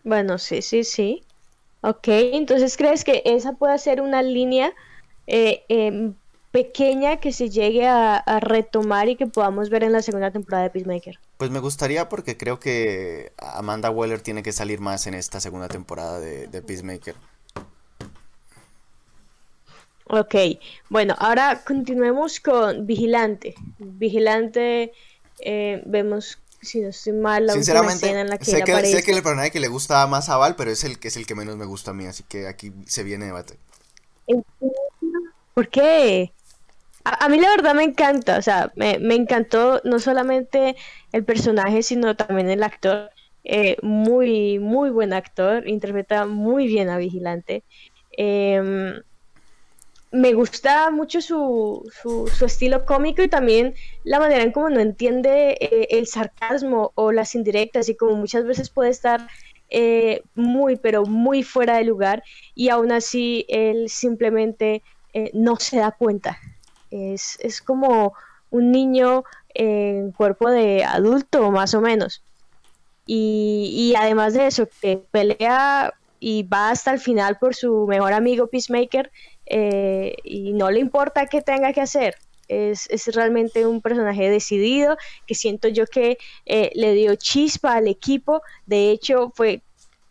Speaker 2: Bueno, sí, sí, sí. Ok, entonces crees que esa puede ser una línea eh, em, pequeña que se llegue a, retomar y que podamos ver en la segunda temporada de Peacemaker?
Speaker 1: Pues me gustaría porque creo que Amanda Weller tiene que salir más en esta segunda temporada de, Peacemaker.
Speaker 2: Ok, bueno, ahora continuemos con Vigilante. Vigilante, eh, vemos, si no estoy mal, la última escena en la que
Speaker 1: sé, que, sé que el personaje que le gusta más a Val, pero es el que es el que menos me gusta a mí, así que aquí se viene debate.
Speaker 2: ¿Por qué? A, mí la verdad me encanta, o sea, me, encantó no solamente el personaje, sino también el actor. Eh, muy, muy buen actor, interpreta muy bien a Vigilante. Em, me gusta mucho su, su, estilo cómico y también la manera en cómo no entiende eh, el sarcasmo o las indirectas y como muchas veces puede estar eh, muy, pero muy fuera de lugar y aún así él simplemente no se da cuenta es, como un niño en cuerpo de adulto, más o menos. Y, además de eso, que pelea y va hasta el final por su mejor amigo Peacemaker eh, y no le importa qué tenga que hacer. Es, realmente un personaje decidido que siento yo que eh, le dio chispa al equipo. De hecho, fue,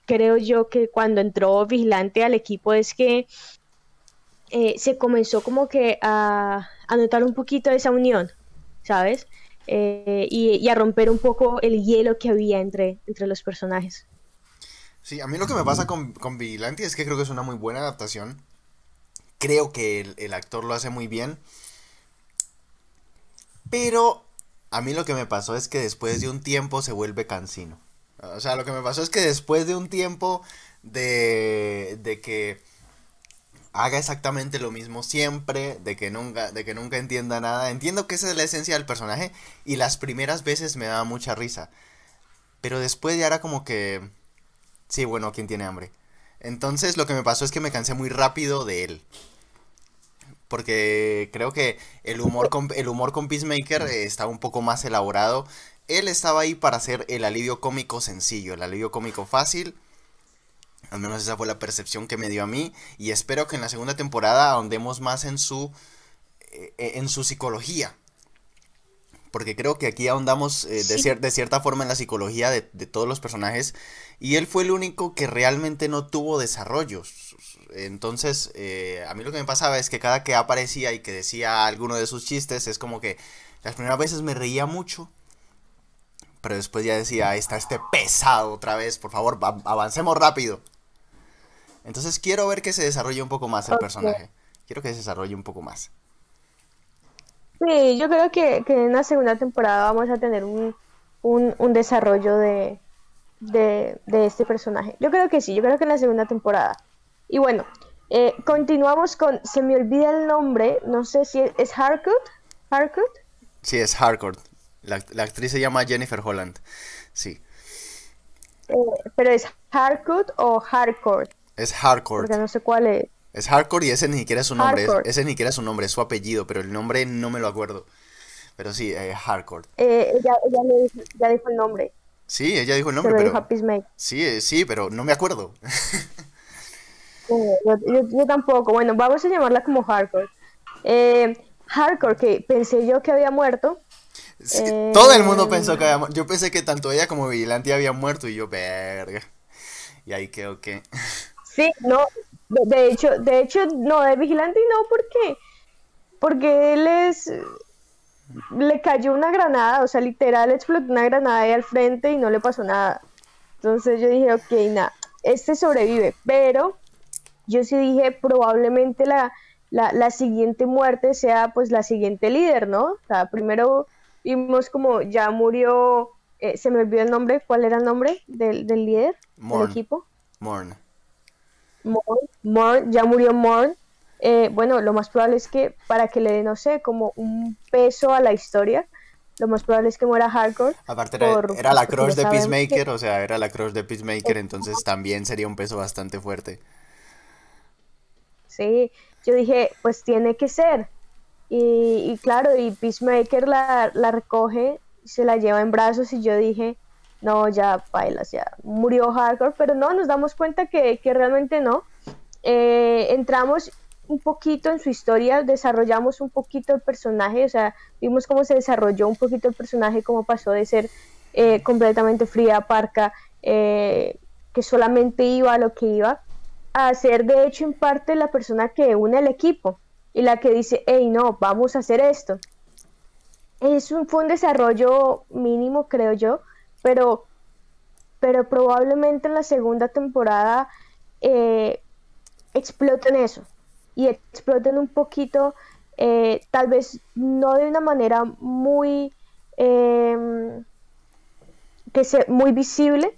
Speaker 2: creo yo que cuando entró Vigilante al equipo es que eh, se comenzó como que a, notar un poquito esa unión, ¿sabes? Eh, y, a romper un poco el hielo que había entre, entre los personajes.
Speaker 1: Sí, a mí lo que me pasa con, con Vigilante es que creo que es una muy buena adaptación. Creo que el, el actor lo hace muy bien. Pero a mí lo que me pasó es que después de un tiempo se vuelve cansino. O sea, lo que me pasó es que después de un tiempo de, de que haga exactamente lo mismo siempre, de que nunca, de que nunca entienda nada. Entiendo que esa es la esencia del personaje y las primeras veces me daba mucha risa. Pero después ya era como que... Sí, bueno, ¿quién tiene hambre? Entonces lo que me pasó es que me cansé muy rápido de él. Porque creo que el humor con, el humor con Peacemaker eh, estaba un poco más elaborado. Él estaba ahí para hacer el alivio cómico sencillo, el alivio cómico fácil al menos esa fue la percepción que me dio a mí. Y espero que en la segunda temporada ahondemos más en su, eh, en su psicología. Porque creo que aquí ahondamos eh, de, de, cierta forma en la psicología de, todos los personajes. Y él fue el único que realmente no tuvo desarrollos. Entonces, eh, a mí lo que me pasaba es que cada que aparecía y que decía alguno de sus chistes, es como que las primeras veces me reía mucho pero después ya decía, está este pesado otra vez, por favor, avancemos rápido. Entonces quiero ver que se desarrolle un poco más el personaje. Quiero que se desarrolle un poco más.
Speaker 2: Sí, yo creo que, en la segunda temporada vamos a tener un, desarrollo de, este personaje. Yo creo que sí, yo creo que en la segunda temporada. Y bueno, eh, continuamos con, se me olvida el nombre, no sé si es, ¿es Harcourt. ¿Harcourt?
Speaker 1: Sí, es Harcourt. La, actriz se llama Jennifer Holland. Sí.
Speaker 2: Eh, pero es Harcourt o Harcourt.
Speaker 1: Es Hardcore.
Speaker 2: Porque no sé cuál es.
Speaker 1: Es Hardcore y ese ni siquiera es su nombre. Ese ni siquiera es su nombre, es su apellido, pero el nombre no me lo acuerdo. Pero sí, eh, Hardcore.
Speaker 2: Eh, ella, ella dijo, el nombre.
Speaker 1: Sí, ella dijo el nombre, pero... sí, eh, sí, pero no me acuerdo.
Speaker 2: yo, tampoco. Bueno, vamos a llamarla como Hardcore. Eh, hardcore, que pensé yo que había muerto.
Speaker 1: todo el mundo pensó que había muerto. Yo pensé que tanto ella como Vigilante habían muerto y yo, verga. Y ahí quedó que...
Speaker 2: Sí, no, de, hecho, de hecho, no, de vigilante no, ¿por qué? Porque él es, le cayó una granada, o sea, literal explotó una granada ahí al frente y no le pasó nada. Entonces yo dije, ok, nada, este sobrevive, pero yo sí dije, probablemente la, la, siguiente muerte sea pues la siguiente líder, ¿no? O sea, primero vimos como ya murió, eh, se me olvidó el nombre, ¿cuál era el nombre del, del líder del equipo?
Speaker 1: Morn.
Speaker 2: Morn, ya murió Morn. Eh, bueno, lo más probable es que para que le dé, no sé, como un peso a la historia, lo más probable es que muera Hardcore.
Speaker 1: Aparte era, la crush de Peacemaker, o sea, era la crush de Peacemaker, entonces también sería un peso bastante fuerte.
Speaker 2: Sí, yo dije, pues tiene que ser. Y, claro, y Peacemaker la, la recoge, se la lleva en brazos y yo dije, no, ya bailas, ya murió hardcore, pero no, nos damos cuenta que, realmente no. Eh, entramos un poquito en su historia, desarrollamos un poquito el personaje, o sea, vimos cómo se desarrolló un poquito el personaje, cómo pasó de ser eh, completamente fría, parca, eh, que solamente iba a lo que iba, a ser de hecho en parte la persona que une el equipo y la que dice, hey, no, vamos a hacer esto. Es un, fue un desarrollo mínimo, creo yo, pero, pero probablemente en la segunda temporada eh, exploten eso y exploten un poquito eh, tal vez no de una manera muy, em, que sea muy visible,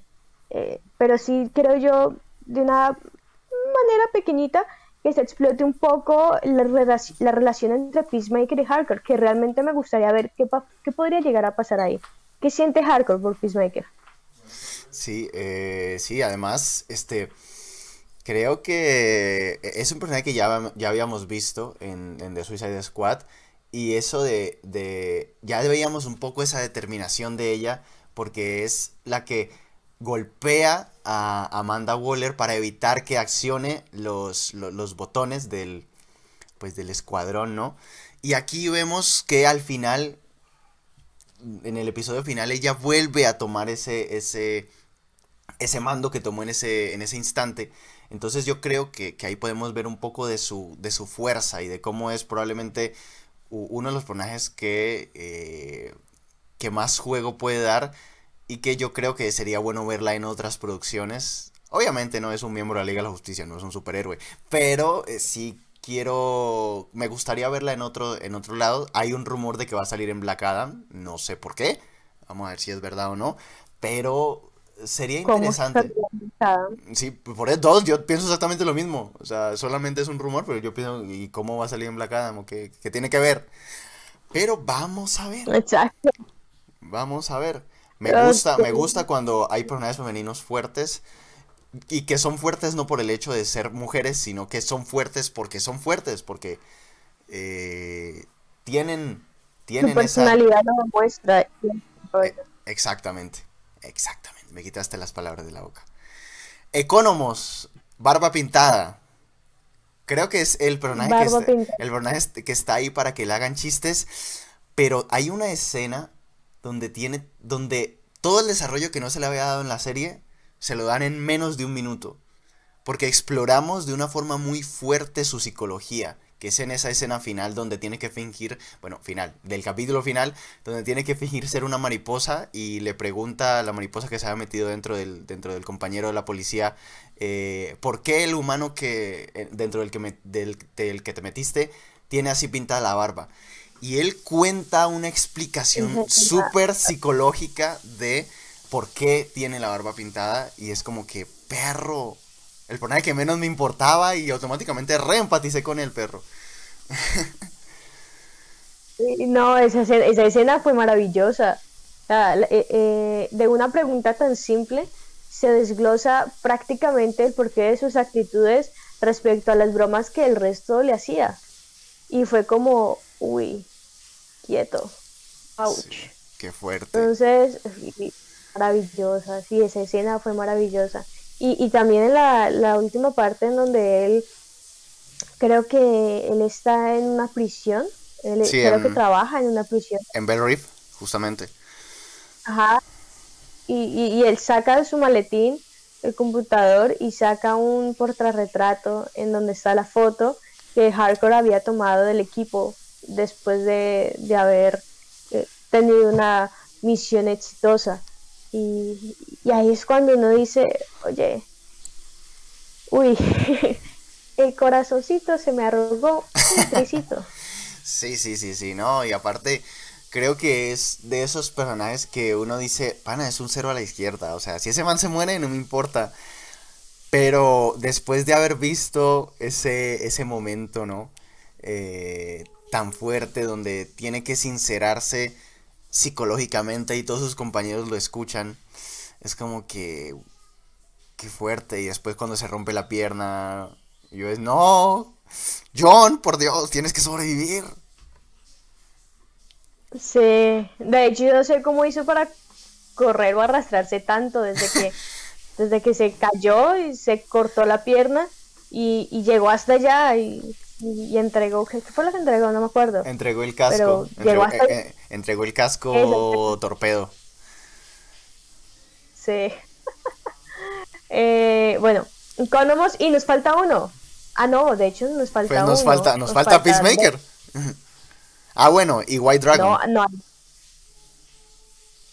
Speaker 2: eh, pero sí creo yo de una manera pequeñita que se explote un poco la, la relación entre Peacemaker y Hardcore, que realmente me gustaría ver qué, qué podría llegar a pasar ahí. ¿Qué siente Hardcore por Peacemaker?
Speaker 1: Sí, eh, sí, además, este, creo que es un personaje que ya, ya habíamos visto en, The Suicide Squad y eso de, de, ya veíamos un poco esa determinación de ella porque es la que golpea a Amanda Waller para evitar que accione los, los, botones del, pues del escuadrón, ¿no? Y aquí vemos que al final, en el episodio final, ella vuelve a tomar ese, ese, ese mando que tomó en ese, en ese instante. Entonces yo creo que, ahí podemos ver un poco de su, de su fuerza y de cómo es probablemente uno de los personajes que, eh, que más juego puede dar y que yo creo que sería bueno verla en otras producciones. Obviamente no es un miembro de la Liga de la Justicia, no es un superhéroe, pero eh, sí quiero, me gustaría verla en otro, en otro lado. Hay un rumor de que va a salir en Black Adam, no sé por qué, vamos a ver si es verdad o no, pero sería interesante. Sí, por eso dos, yo pienso exactamente lo mismo. O sea, solamente es un rumor, pero yo pienso, ¿y cómo va a salir en Black Adam? qué, qué tiene que ver? Pero vamos a ver. Exacto. Vamos a ver. Me gusta, me gusta cuando hay personajes femeninos fuertes y que son fuertes no por el hecho de ser mujeres, sino que son fuertes porque son fuertes, porque eh, tienen, tienen Su
Speaker 2: personalidad esa... lo muestra.
Speaker 1: E, exactamente, exactamente. Me quitaste las palabras de la boca. Economos, barba pintada. Creo que es el personaje, que el personaje que está ahí para que le hagan chistes, pero hay una escena donde tiene, donde todo el desarrollo que no se le había dado en la serie, se lo dan en menos de un minuto. Porque exploramos de una forma muy fuerte su psicología, que es en esa escena final donde tiene que fingir, bueno, final, del capítulo final, donde tiene que fingir ser una mariposa y le pregunta a la mariposa que se había metido dentro del, dentro del compañero de la policía, eh, ¿por qué el humano que, eh, dentro del que, del, del que te metiste, tiene así pintada la barba? y él cuenta una explicación súper psicológica de por qué tiene la barba pintada y es como que perro, el personaje que menos me importaba y automáticamente reempaticé con el perro.
Speaker 2: no, esa, esa, escena fue maravillosa. Eh, eh, de una pregunta tan simple se desglosa prácticamente el porqué de sus actitudes respecto a las bromas que el resto le hacía. Y fue como, uy, quieto. Ouch.
Speaker 1: qué fuerte.
Speaker 2: Entonces, maravillosa, sí, esa escena fue maravillosa. Y, y también en la, la, última parte en donde él, creo que él está en una prisión, él, creo que trabaja en una prisión.
Speaker 1: En Bell Reef, justamente.
Speaker 2: Ajá. Y, y, y, él saca de su maletín el computador y saca un portarretrato en donde está la foto que Hardcore había tomado del equipo después de, haber eh, tenido una misión exitosa. Y, ahí es cuando uno dice, oye, uy, el corazoncito se me arrugó un tricito.
Speaker 1: sí, sí, sí, sí, no, y aparte creo que es de esos personajes que uno dice, pana, es un cero a la izquierda, o sea, si ese man se muere no me importa. Pero después de haber visto ese, ese momento, ¿no? Eh, tan fuerte donde tiene que sincerarse psicológicamente y todos sus compañeros lo escuchan. Es como que qué fuerte y después cuando se rompe la pierna yo es no, John, por Dios, tienes que sobrevivir.
Speaker 2: Sí, de hecho yo no sé cómo hizo para correr o arrastrarse tanto desde que desde que se cayó y se cortó la pierna y, y llegó hasta allá y y, entregó, ¿qué fue lo que entregó? No me acuerdo.
Speaker 1: Entregó el casco. entregó, eh, eh, entregó, el casco torpedo.
Speaker 2: Sí. eh, bueno, Economos y nos falta uno. Ah, no, de hecho nos falta
Speaker 1: pues nos
Speaker 2: uno.
Speaker 1: Falta, nos, falta, Peacemaker. ah, bueno, y White Dragon.
Speaker 2: No, no.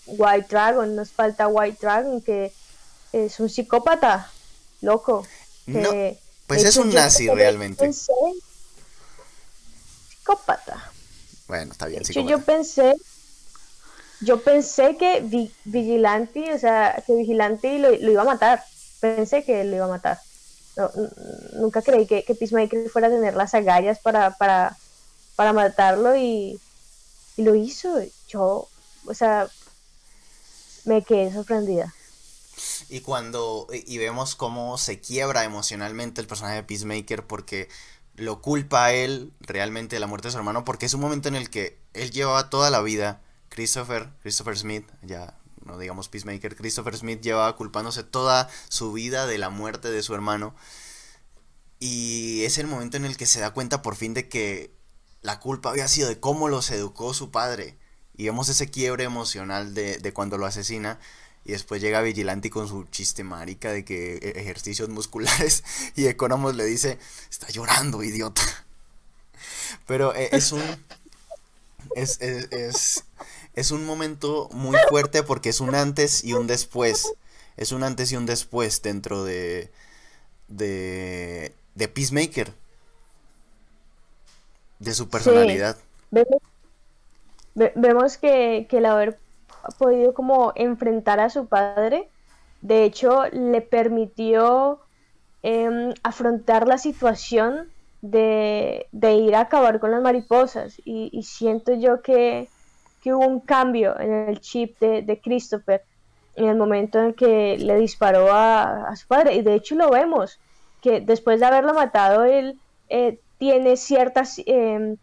Speaker 2: White Dragon, nos falta White Dragon, que es un psicópata, loco.
Speaker 1: no, pues es un nazi realmente
Speaker 2: psicópata.
Speaker 1: Bueno, está bien,
Speaker 2: psicópata. Yo pensé, yo pensé que Vigilante, o sea, que Vigilante lo, iba a matar. Pensé que lo iba a matar. nunca creí que, que, Peacemaker fuera a tener las agallas para, para, para matarlo y, y lo hizo. Yo, o sea, me quedé sorprendida.
Speaker 1: Y cuando, y vemos cómo se quiebra emocionalmente el personaje de Peacemaker porque lo culpa a él realmente de la muerte de su hermano, porque es un momento en el que él llevaba toda la vida, Christopher, Christopher Smith, ya no digamos Peacemaker, Christopher Smith llevaba culpándose toda su vida de la muerte de su hermano. Y es el momento en el que se da cuenta por fin de que la culpa había sido de cómo los educó su padre. Y vemos ese quiebre emocional de, de cuando lo asesina. Y después llega Vigilante con su chiste marica de que e, ejercicios musculares. Y Economos le dice, está llorando, idiota. Pero eh, es un... Es, es, es, un momento muy fuerte porque es un antes y un después. Es un antes y un después dentro de... De, de Peacemaker. De su personalidad.
Speaker 2: Vemos, que, que el haber ha podido como enfrentar a su padre. De hecho, le permitió em, afrontar la situación de, ir a acabar con las mariposas. Y, siento yo que, hubo un cambio en el chip de, Christopher en el momento en que le disparó a, su padre. Y de hecho lo vemos, que después de haberlo matado, él eh, tiene ciertas em,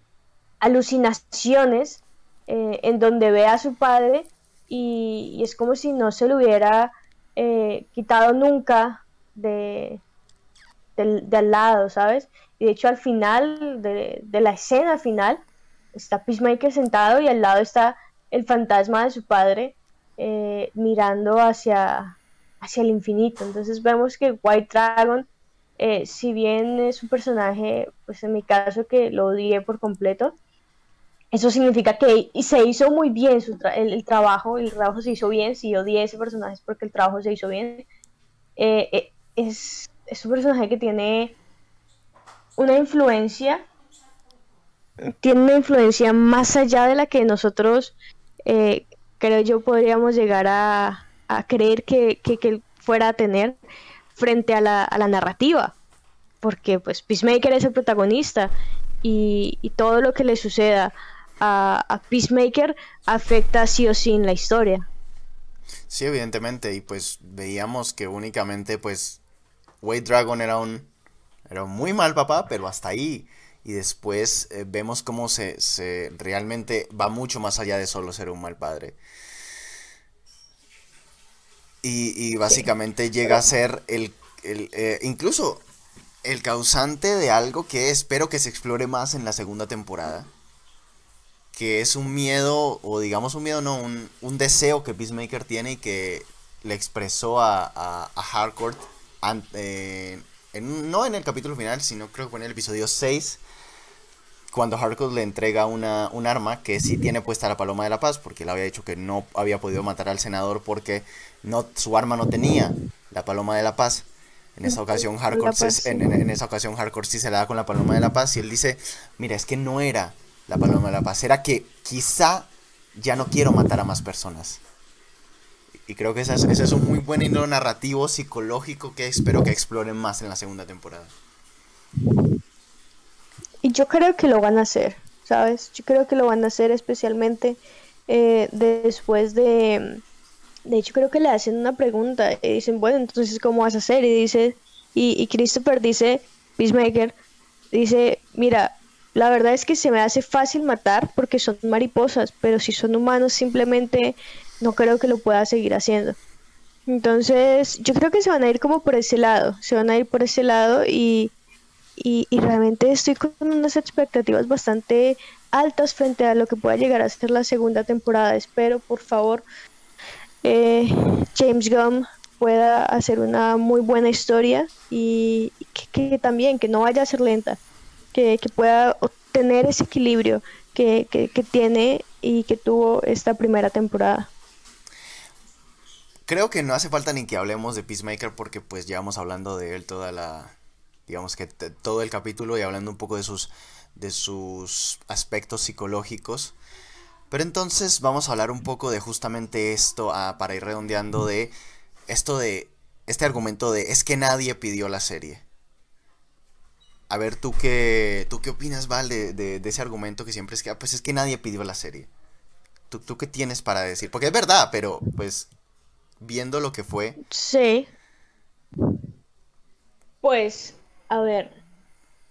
Speaker 2: alucinaciones eh, en donde ve a su padre y, es como si no se lo hubiera eh, quitado nunca de, al lado, ¿sabes? Y de hecho al final de, la escena final está Peacemaker sentado y al lado está el fantasma de su padre eh, mirando hacia, hacia el infinito. Entonces vemos que White Dragon, eh, si bien es un personaje, pues en mi caso que lo odié por completo, eso significa que se hizo muy bien el, trabajo, el trabajo se hizo bien, si odié ese personaje porque el trabajo se hizo bien. Eh, eh, es, un personaje que tiene una influencia, tiene una influencia más allá de la que nosotros, eh, creo yo, podríamos llegar a, creer que, que, fuera a tener frente a la, narrativa. Porque pues Peacemaker es el protagonista y todo lo que le suceda a, Peacemaker afecta sí o sí en la historia.
Speaker 1: Sí, evidentemente, y pues veíamos que únicamente pues Wade Dragon era un, era un muy mal papá, pero hasta ahí. Y después eh, vemos cómo se, se, realmente va mucho más allá de solo ser un mal padre. Y, básicamente llega a ser el, eh, incluso el causante de algo que espero que se explore más en la segunda temporada que es un miedo, o digamos un miedo, no, un, deseo que Peacemaker tiene y que le expresó a, a, Harcourt, eh, no en el capítulo final, sino creo que fue en el episodio 6, cuando Harcourt le entrega una, un arma que sí tiene puesta la Paloma de la Paz, porque él había dicho que no había podido matar al senador porque no, su arma no tenía la Paloma de la Paz. En esa ocasión Harcourt, en, en, esa ocasión Harcourt sí se la da con la Paloma de la Paz y él dice, mira, es que no era la paloma la paz. Era que quizá ya no quiero matar a más personas. Y creo que ese es, un muy buen hilo narrativo psicológico que espero que exploren más en la segunda temporada.
Speaker 2: Y yo creo que lo van a hacer, ¿sabes? Yo creo que lo van a hacer especialmente eh, después de... De hecho, creo que le hacen una pregunta y dicen, bueno, entonces, ¿cómo vas a hacer? Y dice, y, y Christopher dice, Peacemaker, dice, mira, la verdad es que se me hace fácil matar porque son mariposas, pero si son humanos simplemente no creo que lo pueda seguir haciendo. Entonces, yo creo que se van a ir como por ese lado, se van a ir por ese lado y, y, realmente estoy con unas expectativas bastante altas frente a lo que pueda llegar a ser la segunda temporada. Espero, por favor, eh, James Gunn pueda hacer una muy buena historia y que también, que no vaya a ser lenta que, pueda obtener ese equilibrio que, tiene y que tuvo esta primera temporada.
Speaker 1: Creo que no hace falta ni que hablemos de Peacemaker porque pues llevamos hablando de él toda la, digamos que todo el capítulo y hablando un poco de sus de sus aspectos psicológicos. Pero entonces vamos a hablar un poco de justamente esto, ah, para ir redondeando de esto de este argumento de es que nadie pidió la serie. A ver, ¿tú qué, tú qué opinas, Val, de, ese argumento que siempre es que, ah, pues es que nadie pidió la serie? ¿Tú, ¿Tú qué tienes para decir? Porque es verdad, pero pues viendo lo que fue.
Speaker 2: Sí. Pues, a ver,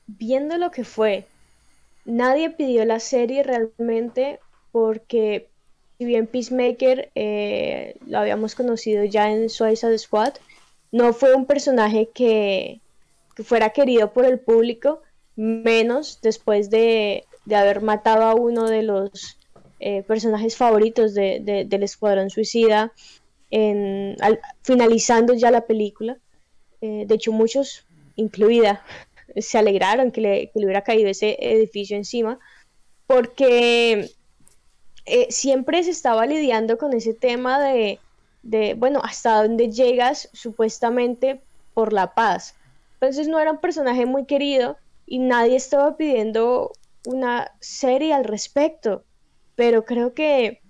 Speaker 2: viendo lo que fue, nadie pidió la serie realmente porque si bien Peacemaker eh, lo habíamos conocido ya en Suicide Squad, no fue un personaje que, fuera querido por el público, menos después de, haber matado a uno de los eh, personajes favoritos del Escuadrón Suicida, en, finalizando ya la película. Eh, de hecho, muchos, incluida, se alegraron que le, que le, hubiera caído ese edificio encima, porque eh, siempre se estaba lidiando con ese tema de, de, bueno, hasta dónde llegas supuestamente por la paz. Entonces no era un personaje muy querido y nadie estaba pidiendo una serie al respecto. Pero creo que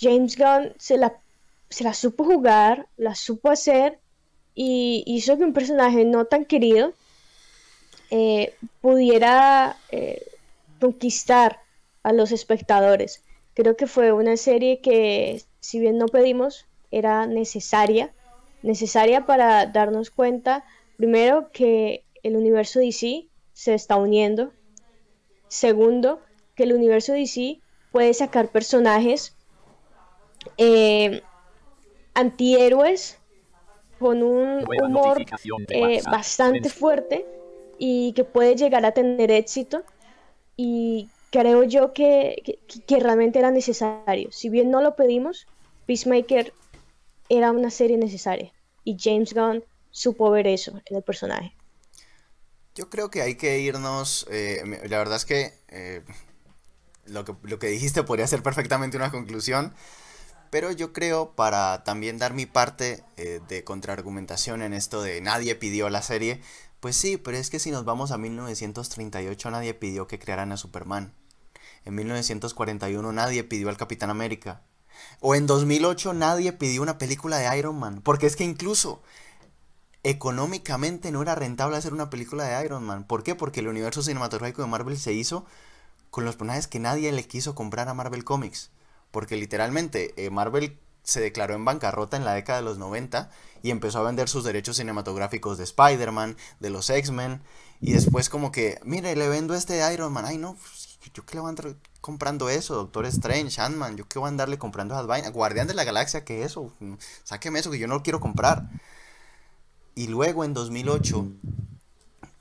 Speaker 2: James Gunn se la, se la supo jugar, la supo hacer y hizo que un personaje no tan querido eh, pudiera eh, conquistar a los espectadores. Creo que fue una serie que, si bien no pedimos, era necesaria, necesaria para darnos cuenta, primero, que el universo DC se está uniendo, segundo, que el universo DC puede sacar personajes eh, antihéroes con un humor eh, bastante fuerte y que puede llegar a tener éxito. Y creo yo que, que, realmente era necesario. Si bien no lo pedimos, Peacemaker era una serie necesaria. Y James Gunn supo ver eso en el personaje.
Speaker 1: Yo creo que hay que irnos, eh, la verdad es que, eh, lo que lo que dijiste podría ser perfectamente una conclusión, pero yo creo para también dar mi parte eh, de contraargumentación en esto de nadie pidió la serie, pues sí, pero es que si nos vamos a 1938 nadie pidió que crearan a Superman. En 1941 nadie pidió al Capitán América. O en 2008 nadie pidió una película de Iron Man. Porque es que incluso económicamente no era rentable hacer una película de Iron Man. ¿Por qué? Porque el universo cinematográfico de Marvel se hizo con los personajes que nadie le quiso comprar a Marvel Comics. Porque literalmente eh, Marvel se declaró en bancarrota en la década de los 90 y empezó a vender sus derechos cinematográficos de Spider-Man, de los X-Men. Y después como que, mire, le vendo este de Iron Man. Ay, no, pues, yo qué le voy a andar comprando eso, Doctor Strange, Ant-Man, yo qué voy a andarle comprando esas vainas. Guardián de la Galaxia, ¿qué eso? Sáqueme eso que yo no lo quiero comprar. Y luego en 2008,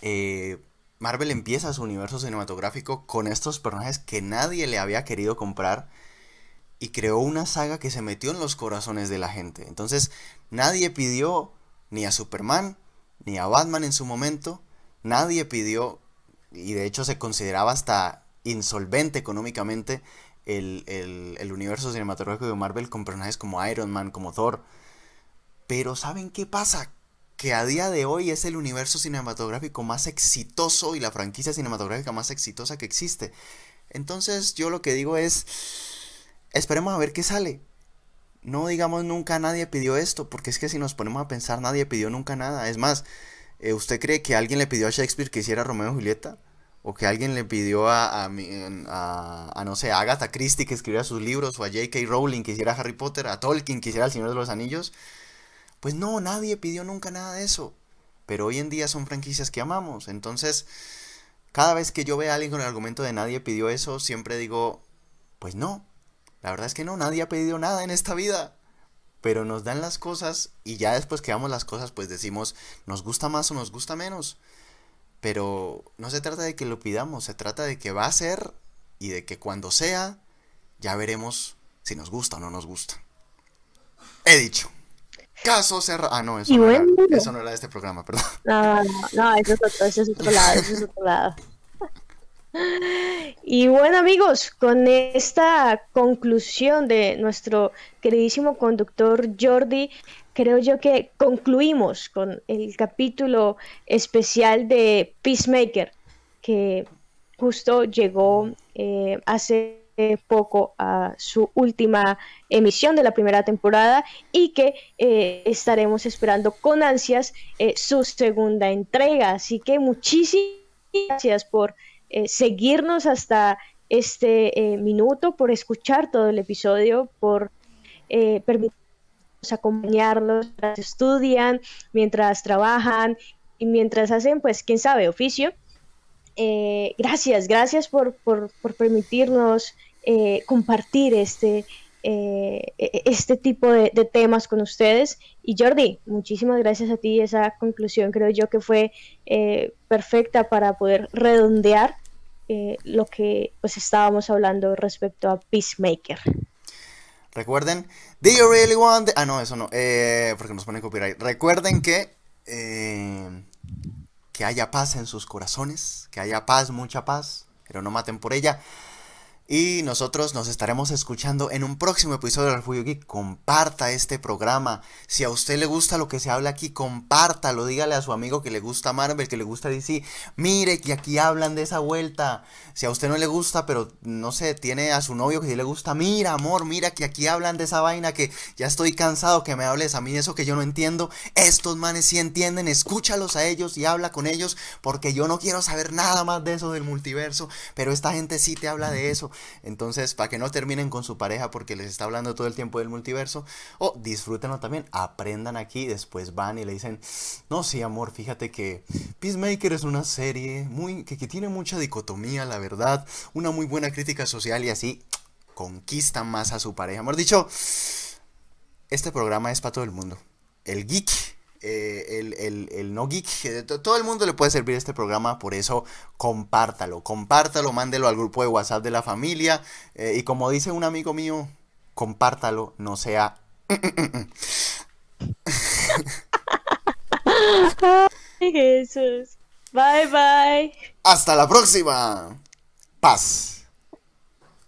Speaker 1: eh, Marvel empieza su universo cinematográfico con estos personajes que nadie le había querido comprar y creó una saga que se metió en los corazones de la gente. Entonces, nadie pidió ni a Superman, ni a Batman en su momento, nadie pidió, y de hecho se consideraba hasta insolvente económicamente el, el, universo cinematográfico de Marvel con personajes como Iron Man, como Thor. Pero ¿saben qué pasa? Que a día de hoy es el universo cinematográfico más exitoso y la franquicia cinematográfica más exitosa que existe. Entonces yo lo que digo es, esperemos a ver qué sale. No digamos nunca nadie pidió esto, porque es que si nos ponemos a pensar nadie pidió nunca nada. Es más, eh, ¿usted cree que alguien le pidió a Shakespeare que hiciera Romeo y Julieta? o que alguien le pidió a, a, a, no sé, a Agatha Christie que escribiera sus libros, o a J.K. Rowling que hiciera Harry Potter, a Tolkien que hiciera El Señor de los Anillos. Pues no, nadie pidió nunca nada de eso. Pero hoy en día son franquicias que amamos. Entonces, cada vez que yo veo a alguien con el argumento de nadie pidió eso, siempre digo, pues no. La verdad es que no, nadie ha pedido nada en esta vida. Pero nos dan las cosas y ya después que damos las cosas, pues decimos, nos gusta más o nos gusta menos. Pero no se trata de que lo pidamos, se trata de que va a ser y de que cuando sea, ya veremos si nos gusta o no nos gusta. He dicho. Caso cerrado. Ah, no, eso, no, era, eso no era de este programa, perdón.
Speaker 2: No, no, no, eso es otro, eso es otro lado, eso es otro lado. Y bueno amigos, con esta conclusión de nuestro queridísimo conductor Jordi, creo yo que concluimos con el capítulo especial de Peacemaker, que justo llegó eh, hace poco a su última emisión de la primera temporada y que eh, estaremos esperando con ansias su segunda entrega. Así que muchísimas gracias por seguirnos hasta este minuto, por escuchar todo el episodio, por permitirnos acompañarlos mientras estudian, mientras trabajan y mientras hacen, pues, quién sabe, oficio. Eh, gracias, gracias por, permitirnos eh, compartir este, eh, e-, este tipo de, temas con ustedes. Y Jordi, muchísimas gracias a ti. Esa conclusión creo yo que fue perfecta para poder redondear lo que pues estábamos hablando respecto a Peacemaker.
Speaker 1: Recuerden, do you really want... Ah, no, eso no, porque nos ponen copyright. Recuerden que que haya paz en sus corazones, que haya paz, mucha paz, pero no maten por ella. Y nosotros nos estaremos escuchando en un próximo episodio de Refugio Geek. Comparta este programa. Si a usted le gusta lo que se habla aquí, compártalo. Dígale a su amigo que le gusta Marvel, que le gusta DC. Mire que aquí hablan de esa vuelta. Si a usted no le gusta, pero no sé, tiene a su novio que sí le gusta. Mira, amor, mira que aquí hablan de esa vaina que ya estoy cansado que me hables a mí eso que yo no entiendo. Estos manes sí entienden. Escúchalos a ellos y habla con ellos porque yo no quiero saber nada más de eso del multiverso. Pero esta gente sí te habla de eso. Entonces, para que no terminen con su pareja porque les está hablando todo el tiempo del multiverso, o disfrútenlo también, aprendan aquí, después van y le dicen, no, sí, amor, fíjate que Peacemaker es una serie muy, que, que tiene mucha dicotomía, la verdad, una muy buena crítica social y así conquistan más a su pareja. Hemos dicho, este programa es para todo el mundo. El geek eh, el, el, no geek, todo el mundo le puede servir este programa, por eso compártalo, compártalo, mándelo al grupo de WhatsApp de la familia eh, y como dice un amigo mío, compártalo, no sea...
Speaker 2: Jesús. Bye bye.
Speaker 1: Hasta la próxima. Paz.